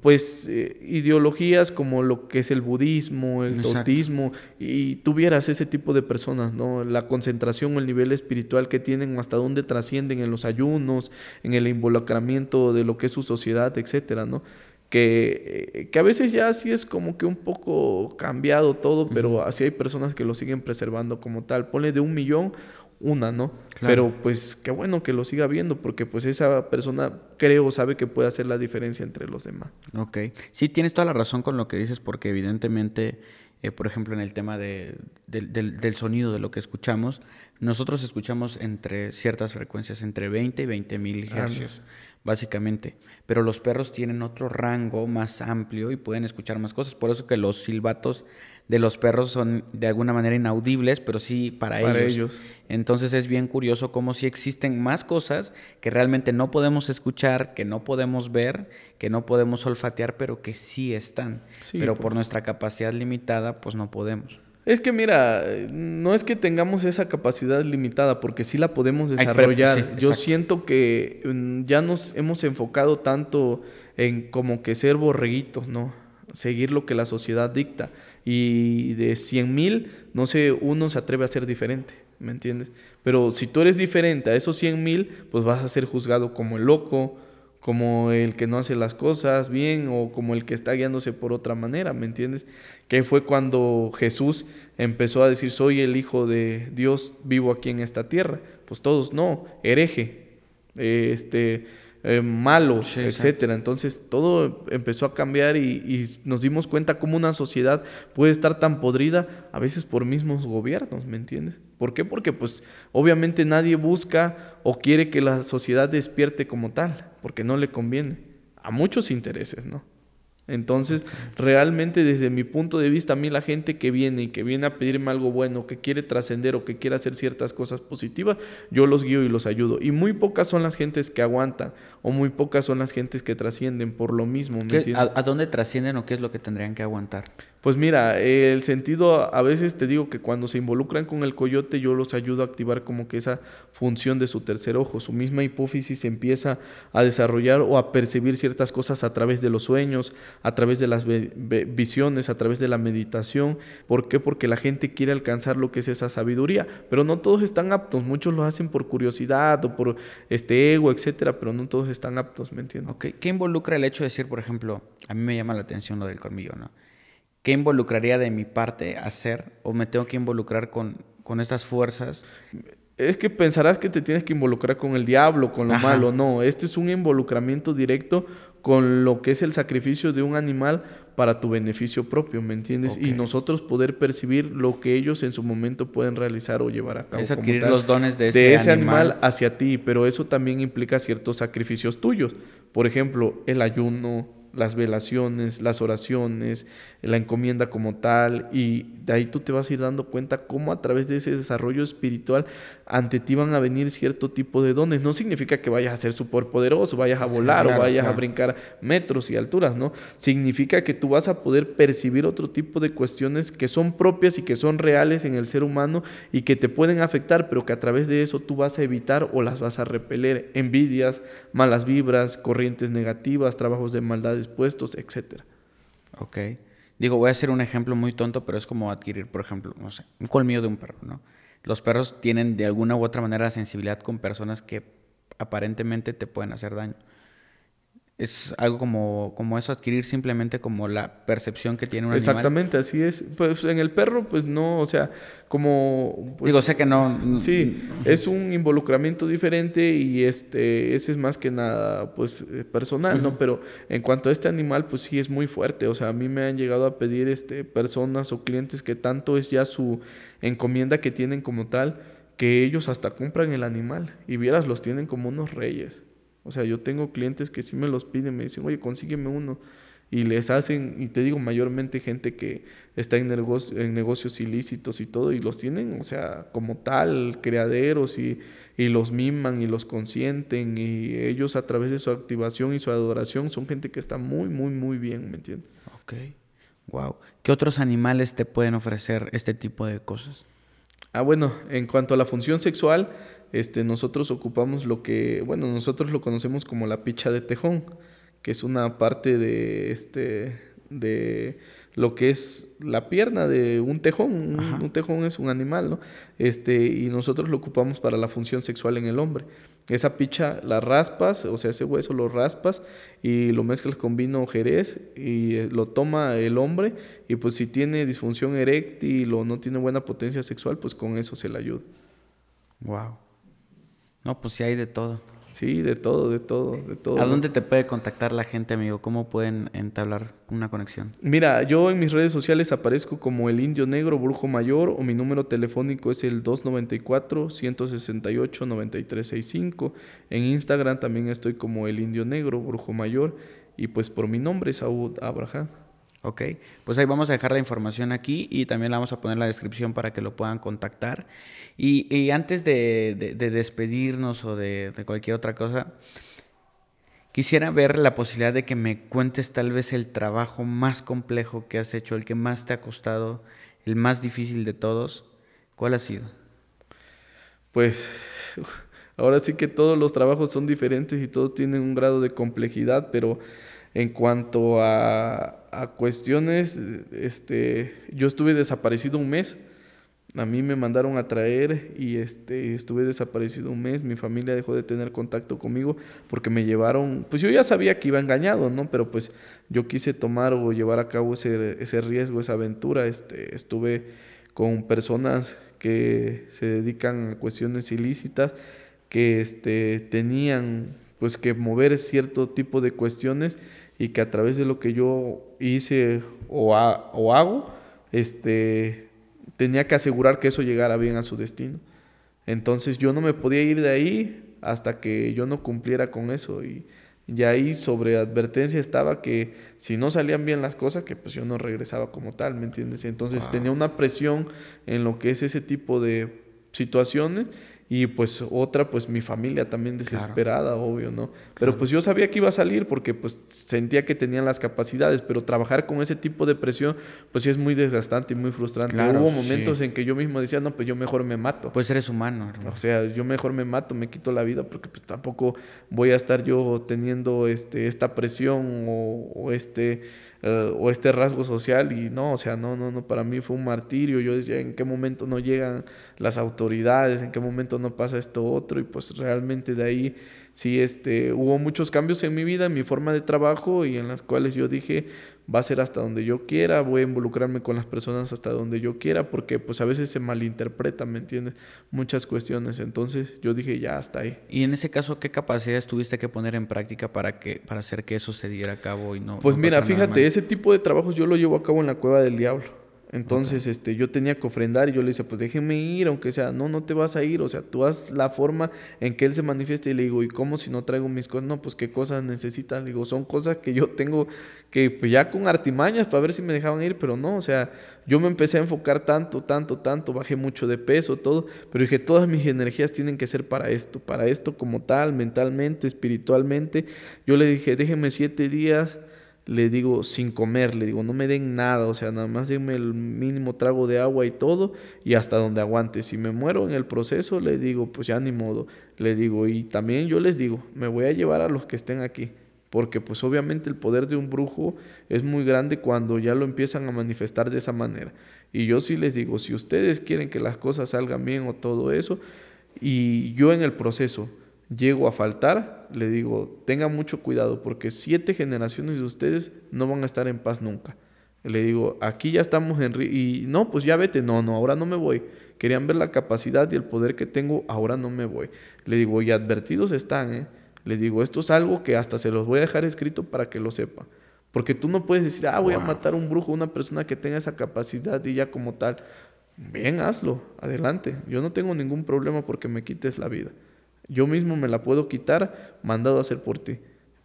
pues eh, ideologías como lo que es el budismo, el tautismo, y tuvieras ese tipo de personas, ¿no? La concentración, el nivel espiritual que tienen, hasta dónde trascienden en los ayunos, en el involucramiento de lo que es su sociedad, etcétera, ¿no? Que, eh, que a veces ya sí es como que un poco cambiado todo, pero así hay personas que lo siguen preservando como tal. Ponle de un millón, una, ¿no? Pero pues qué bueno que lo siga viendo porque pues esa persona creo sabe que puede hacer la diferencia entre los demás. Ok, sí tienes toda la razón con lo que dices porque evidentemente, eh, por ejemplo, en el tema de, del, sonido de lo que escuchamos, nosotros escuchamos entre ciertas frecuencias, entre 20 y 20 mil hercios. básicamente. Pero los perros tienen otro rango más amplio y pueden escuchar más cosas. Por eso que los silbatos de los perros son de alguna manera inaudibles, pero sí para, ellos. Entonces es bien curioso cómo si existen más cosas que realmente no podemos escuchar, que no podemos ver, que no podemos olfatear, pero que sí están. pero por nuestra capacidad limitada, pues no podemos. Es que mira, no es que tengamos esa capacidad limitada, porque sí la podemos desarrollar. Yo siento que mm, ya nos hemos enfocado tanto en como que ser borreguitos, ¿no? Seguir lo que la sociedad dicta y de 100 mil, no sé, uno se atreve a ser diferente, ¿me entiendes? Pero si tú eres diferente a esos 100 mil, pues vas a ser juzgado como el loco, como el que no hace las cosas bien o como el que está guiándose por otra manera, ¿me entiendes? Que fue cuando Jesús empezó a decir, soy el Hijo de Dios vivo aquí en esta tierra. Pues todos, no, hereje, este eh, malo, etcétera. Entonces todo empezó a cambiar y, nos dimos cuenta cómo una sociedad puede estar tan podrida a veces por mismos gobiernos, ¿me entiendes? ¿Por qué? Porque pues obviamente nadie busca o quiere que la sociedad despierte como tal, porque no le conviene. A muchos intereses, ¿no? Entonces, realmente desde mi punto de vista, a mí la gente que viene y que viene a pedirme algo bueno, que quiere trascender o que quiere hacer ciertas cosas positivas, yo los guío y los ayudo. Y muy pocas son las gentes que aguantan o muy pocas son las gentes que trascienden por lo mismo. a, dónde trascienden o qué es lo que tendrían que aguantar? Pues mira, el sentido, a veces te digo que cuando se involucran con el coyote, yo los ayudo a activar como que esa función de su tercer ojo. Su misma hipófisis empieza a desarrollar o a percibir ciertas cosas a través de los sueños, a través de las visiones, a través de la meditación. ¿Por qué? Porque la gente quiere alcanzar lo que es esa sabiduría, pero no todos están aptos. Muchos lo hacen por curiosidad o por este ego, etcétera, pero no todos están aptos, ¿me entiendes? ¿Qué involucra el hecho de decir, por ejemplo, a mí me llama la atención lo del colmillo, ¿no? ¿Qué involucraría de mi parte hacer o me tengo que involucrar con, con estas fuerzas? Es que pensarás que te tienes que involucrar con el diablo, con lo malo. No, este es un involucramiento directo con lo que es el sacrificio de un animal para tu beneficio propio, ¿me entiendes? Y nosotros poder percibir lo que ellos en su momento pueden realizar o llevar a cabo. Es como adquirir tal los dones de ese, de ese animal. animal. hacia ti, pero eso también implica ciertos sacrificios tuyos. Por ejemplo, el ayuno, las velaciones, las oraciones, la encomienda como tal, y de ahí tú te vas a ir dando cuenta cómo a través de ese desarrollo espiritual ante ti van a venir cierto tipo de dones. No significa que vayas a ser súper poderoso, vayas a Sí, volar claro, o vayas a brincar metros y alturas, ¿no? Significa que tú vas a poder percibir otro tipo de cuestiones que son propias y que son reales en el ser humano y que te pueden afectar, pero que a través de eso tú vas a evitar o las vas a repeler. Envidias, malas vibras, corrientes negativas, trabajos de maldad expuestos, etcétera. Ok. Digo, voy a hacer un ejemplo muy tonto, pero es como adquirir, por ejemplo, no sé, un colmillo de un perro, ¿no? Los perros tienen de alguna u otra manera sensibilidad con personas que aparentemente te pueden hacer daño. Es algo como, como eso, adquirir simplemente como la percepción que tiene un animal. Exactamente, así es. Pues en el perro, pues no, o sea, como... pues, Digo, sé que no... Sí, es un involucramiento diferente y este, ese es más que nada, pues, eh, personal, ¿no? Pero en cuanto a este animal, pues sí es muy fuerte. O sea, a mí me han llegado a pedir, este, personas o clientes que tanto es ya su encomienda que tienen como tal, que ellos hasta compran el animal y vieras, los tienen como unos reyes. O sea, yo tengo clientes que sí me los piden, me dicen, oye, consígueme uno. Y les hacen, y te digo, mayormente gente que está en, negocio- en negocios ilícitos y todo, y los tienen, o sea, como tal, criaderos, y, y los miman y los consienten, y ellos a través de su activación y su adoración son gente que está muy, muy, muy bien, ¿me entiendes? Ok. Wow. ¿Qué otros animales te pueden ofrecer este tipo de cosas? Ah, bueno, en cuanto a la función sexual, este, nosotros ocupamos lo que, bueno, nosotros lo conocemos como la picha de tejón, que es una parte de, este, de lo que es la pierna de un tejón. Un, un tejón es un animal, ¿no? Este, y nosotros lo ocupamos para la función sexual en el hombre. Esa picha la raspas, o sea, ese hueso lo raspas y lo mezclas con vino jerez y eh, lo toma el hombre y pues si tiene disfunción eréctil o no tiene buena potencia sexual, pues con eso se le ayuda. Wow. No, pues sí hay de todo. Sí, de todo, de todo, de todo. ¿A dónde te puede contactar la gente, amigo? ¿Cómo pueden entablar una conexión? Mira, yo en mis redes sociales aparezco como el Indio Negro Brujo Mayor o mi número telefónico es el 294-168-9365. En Instagram también estoy como el Indio Negro Brujo Mayor y pues por mi nombre, Saúl Abraham. Ok, pues ahí vamos a dejar la información aquí y también la vamos a poner en la descripción para que lo puedan contactar. Y, y antes de, de- de despedirnos o de, de cualquier otra cosa, quisiera ver la posibilidad de que me cuentes tal vez el trabajo más complejo que has hecho, el que más te ha costado, el más difícil de todos. ¿Cuál ha sido? Pues ahora sí que todos los trabajos son diferentes y todos tienen un grado de complejidad, pero en cuanto a, a cuestiones, este, yo estuve desaparecido un mes. A mí me mandaron a traer y este, estuve desaparecido un mes. Mi familia dejó de tener contacto conmigo porque me llevaron, pues yo ya sabía que iba engañado, ¿no? Pero pues yo quise tomar o llevar a cabo ese, ese riesgo, esa aventura. Este, estuve con personas que se dedican a cuestiones ilícitas, que este, tenían pues que mover cierto tipo de cuestiones y que a través de lo que yo hice o, ha- o hago, este, tenía que asegurar que eso llegara bien a su destino. Entonces yo no me podía ir de ahí hasta que yo no cumpliera con eso y ya ahí sobre advertencia estaba que si no salían bien las cosas, que pues yo no regresaba como tal, ¿me entiendes? Entonces tenía una presión en lo que es ese tipo de situaciones y pues otra, pues mi familia también desesperada, obvio, ¿no? Pero pues yo sabía que iba a salir porque pues sentía que tenían las capacidades, pero trabajar con ese tipo de presión, pues sí es muy desgastante y muy frustrante. Claro, Hubo sí. momentos en que yo mismo decía, no, pues yo mejor me mato. Pues eres humano, hermano. O sea, yo mejor me mato, me quito la vida porque pues tampoco voy a estar yo teniendo este esta presión o, o este eh, o este rasgo social y no, o sea, no, no, no, para mí fue un martirio. Yo decía, ¿en qué momento no llegan las autoridades? ¿En qué momento no pasa esto otro? Y pues realmente de ahí sí este hubo muchos cambios en mi vida, en mi forma de trabajo y en las cuales yo dije, va a ser hasta donde yo quiera, voy a involucrarme con las personas hasta donde yo quiera, porque pues a veces se malinterpreta, ¿me entiendes? Muchas cuestiones. Entonces yo dije, ya, hasta ahí. Y en ese caso, ¿qué capacidades tuviste que poner en práctica para, que, para hacer que eso se diera a cabo y no... Pues no mira, fíjate, ese tipo de trabajos yo lo llevo a cabo en la cueva del diablo. Entonces, este, yo tenía que ofrendar y yo le dije, pues déjeme ir, aunque sea, no, no te vas a ir, o sea, tú haz la forma en que él se manifieste y le digo, ¿y cómo si no traigo mis cosas? No, pues qué cosas necesitas, le digo, son cosas que yo tengo que, pues ya con artimañas para ver si me dejaban ir, pero no, o sea, yo me empecé a enfocar tanto, tanto, tanto, bajé mucho de peso, todo, pero dije, todas mis energías tienen que ser para esto, para esto como tal, mentalmente, espiritualmente. Yo le dije, déjeme siete días le digo, sin comer, le digo, no me den nada, o sea, nada más denme el mínimo trago de agua y todo, y hasta donde aguante. Si me muero en el proceso, le digo, pues ya ni modo, le digo, y también yo les digo, me voy a llevar a los que estén aquí, porque pues obviamente el poder de un brujo es muy grande cuando ya lo empiezan a manifestar de esa manera. Y yo sí les digo, si ustedes quieren que las cosas salgan bien o todo eso, y yo en el proceso, llego a faltar, le digo, tenga mucho cuidado porque siete generaciones de ustedes no van a estar en paz nunca. Le digo, aquí ya estamos en... Y no, pues ya vete, no, no, ahora no me voy. Querían ver la capacidad y el poder que tengo, ahora no me voy. Le digo, y advertidos están, ¿eh? Le digo, esto es algo que hasta se los voy a dejar escrito para que lo sepa. Porque tú no puedes decir, ah, voy wow. a matar a un brujo, una persona que tenga esa capacidad y ya como tal. Bien, hazlo, adelante. Yo no tengo ningún problema porque me quites la vida. Yo mismo me la puedo quitar, mandado a hacer por ti.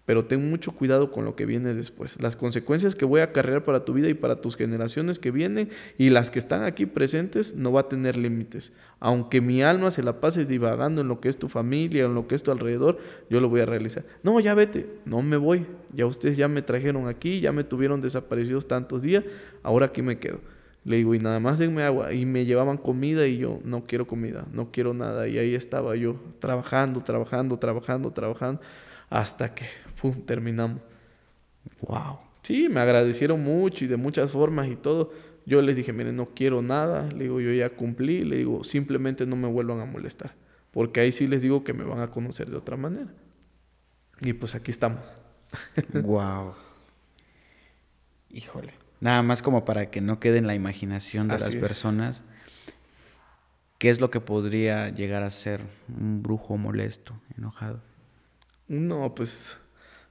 Pero ten mucho cuidado con lo que viene después. Las consecuencias que voy a acarrear para tu vida y para tus generaciones que vienen y las que están aquí presentes no va a tener límites. Aunque mi alma se la pase divagando en lo que es tu familia, en lo que es tu alrededor, yo lo voy a realizar. No, ya vete, no me voy. Ya ustedes ya me trajeron aquí, ya me tuvieron desaparecidos tantos días, ahora aquí me quedo. Le digo, y nada más denme agua. Y me llevaban comida y yo, no quiero comida, no quiero nada. Y ahí estaba yo, trabajando, trabajando, trabajando, trabajando, hasta que, pum, terminamos. Wow. Sí, me agradecieron mucho y de muchas formas y todo. Yo les dije, miren, no quiero nada. Le digo, yo ya cumplí. Le digo, simplemente no me vuelvan a molestar. Porque ahí sí les digo que me van a conocer de otra manera. Y pues aquí estamos. wow. Híjole. Nada más como para que no quede en la imaginación de Así las es. personas. ¿Qué es lo que podría llegar a ser un brujo molesto, enojado? No, pues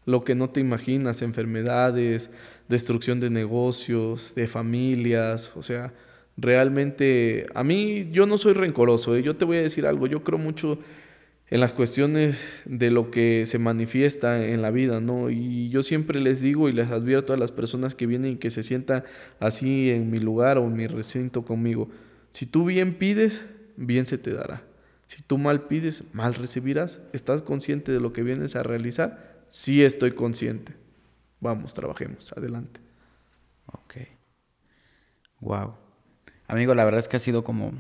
lo que no te imaginas, enfermedades, destrucción de negocios, de familias, o sea, realmente a mí yo no soy rencoroso, ¿eh? yo te voy a decir algo, yo creo mucho en las cuestiones de lo que se manifiesta en la vida, ¿no? Y yo siempre les digo y les advierto a las personas que vienen y que se sientan así en mi lugar o en mi recinto conmigo, si tú bien pides, bien se te dará. Si tú mal pides, mal recibirás. ¿Estás consciente de lo que vienes a realizar? Sí estoy consciente. Vamos, trabajemos, adelante. Ok. Wow. Amigo, la verdad es que ha sido como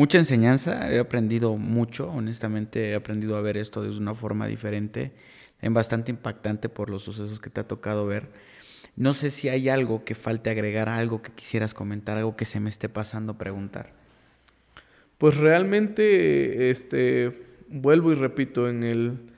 mucha enseñanza. He aprendido mucho, honestamente he aprendido a ver esto de una forma diferente. Es bastante impactante por los sucesos que te ha tocado ver. No sé si hay algo que falte agregar, algo que quisieras comentar, algo que se me esté pasando preguntar. Pues realmente, este, vuelvo y repito, en el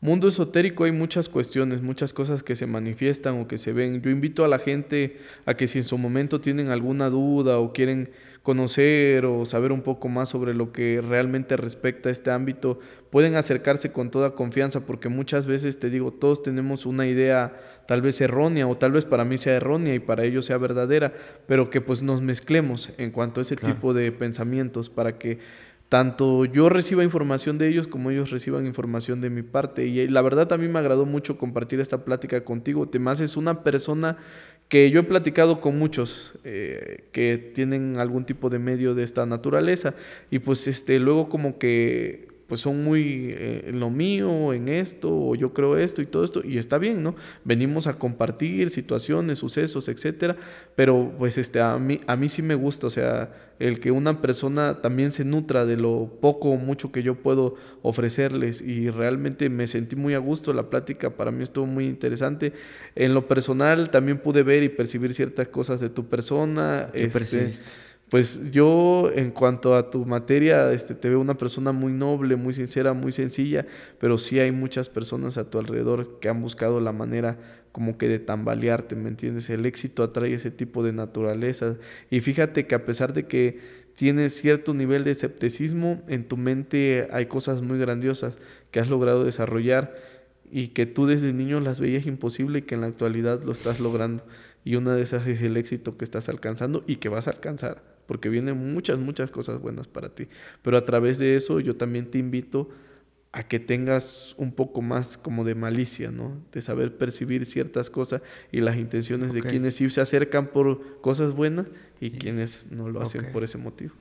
mundo esotérico hay muchas cuestiones, muchas cosas que se manifiestan o que se ven. Yo invito a la gente a que si en su momento tienen alguna duda o quieren conocer o saber un poco más sobre lo que realmente respecta a este ámbito, pueden acercarse con toda confianza porque muchas veces te digo, todos tenemos una idea tal vez errónea o tal vez para mí sea errónea y para ellos sea verdadera, pero que pues nos mezclemos en cuanto a ese Claro. tipo de pensamientos para que tanto yo reciba información de ellos como ellos reciban información de mi parte. Y eh, la verdad a mí me agradó mucho compartir esta plática contigo. Te me haces una persona que yo he platicado con muchos eh, que tienen algún tipo de medio de esta naturaleza y pues este luego como que pues son muy eh, en lo mío, en esto, o yo creo esto y todo esto, y está bien, ¿no? Venimos a compartir situaciones, sucesos, etcétera, pero pues este, a mí, a mí sí me gusta, o sea, el que una persona también se nutra de lo poco o mucho que yo puedo ofrecerles, y realmente me sentí muy a gusto, la plática para mí estuvo muy interesante. En lo personal también pude ver y percibir ciertas cosas de tu persona. ¿Qué este, percibiste? Pues yo, en cuanto a tu materia, este, te veo una persona muy noble, muy sincera, muy sencilla, pero sí hay muchas personas a tu alrededor que han buscado la manera como que de tambalearte, ¿me entiendes? El éxito atrae ese tipo de naturaleza. Y fíjate que a pesar de que tienes cierto nivel de escepticismo, en tu mente hay cosas muy grandiosas que has logrado desarrollar y que tú desde niño las veías imposible y que en la actualidad lo estás logrando. Y una de esas es el éxito que estás alcanzando y que vas a alcanzar, porque vienen muchas, muchas cosas buenas para ti. Pero a través de eso yo también te invito a que tengas un poco más como de malicia, ¿no? De saber percibir ciertas cosas y las intenciones de quienes sí se acercan por cosas buenas y quienes no lo hacen por ese motivo.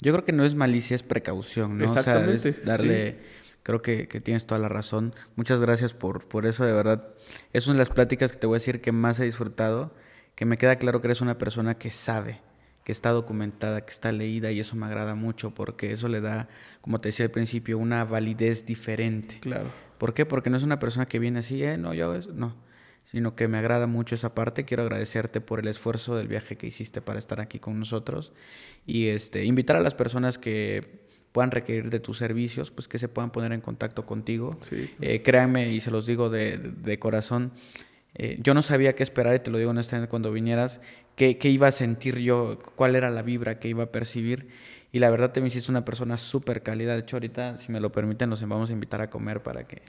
Yo creo que no es malicia, es precaución, ¿no? Exactamente. O sea, es darle... Creo que, que, tienes toda la razón. Muchas gracias por, por eso, de verdad. Es una de las pláticas que te voy a decir que más he disfrutado, que me queda claro que eres una persona que sabe, que está documentada, que está leída y eso me agrada mucho porque eso le da, como te decía al principio, una validez diferente. Claro. ¿Por qué? Porque no es una persona que viene así, eh, no, yo no, sino que me agrada mucho esa parte. Quiero agradecerte por el esfuerzo del viaje que hiciste para estar aquí con nosotros y este, invitar a las personas que puedan requerir de tus servicios, pues que se puedan poner en contacto contigo. Sí. Eh, créanme, y se los digo de, de corazón, eh, yo no sabía qué esperar, y te lo digo honestamente cuando vinieras, qué, qué, iba a sentir yo, cuál era la vibra que iba a percibir. Y la verdad te me hiciste una persona súper cálida. De hecho, ahorita, si me lo permiten, nos vamos a invitar a comer para que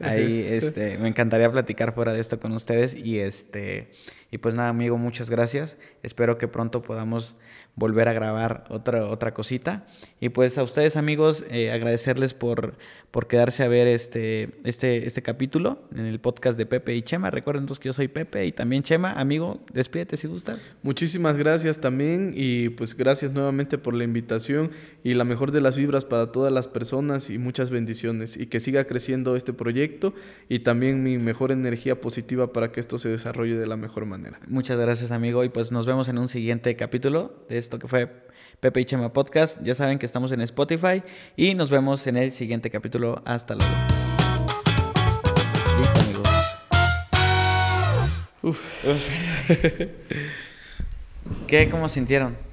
ahí (laughs) este, me encantaría platicar fuera de esto con ustedes. Y, este, y pues nada, amigo, muchas gracias. Espero que pronto podamos volver a grabar otra, otra cosita. Y pues a ustedes amigos, eh, agradecerles por, por quedarse a ver este, este, este capítulo en el podcast de Pepe y Chema. Recuerden entonces que yo soy Pepe y también Chema. Amigo, despídete si gustas. Muchísimas gracias también y pues gracias nuevamente por la invitación y la mejor de las vibras para todas las personas y muchas bendiciones y que siga creciendo este proyecto y también mi mejor energía positiva para que esto se desarrolle de la mejor manera. Muchas gracias amigo y pues nos vemos en un siguiente capítulo de esto que fue Pepe y Chema Podcast. Ya saben que estamos en Spotify y nos vemos en el siguiente capítulo. Hasta luego. Listo, amigos. (laughs) ¿Qué? ¿Cómo sintieron?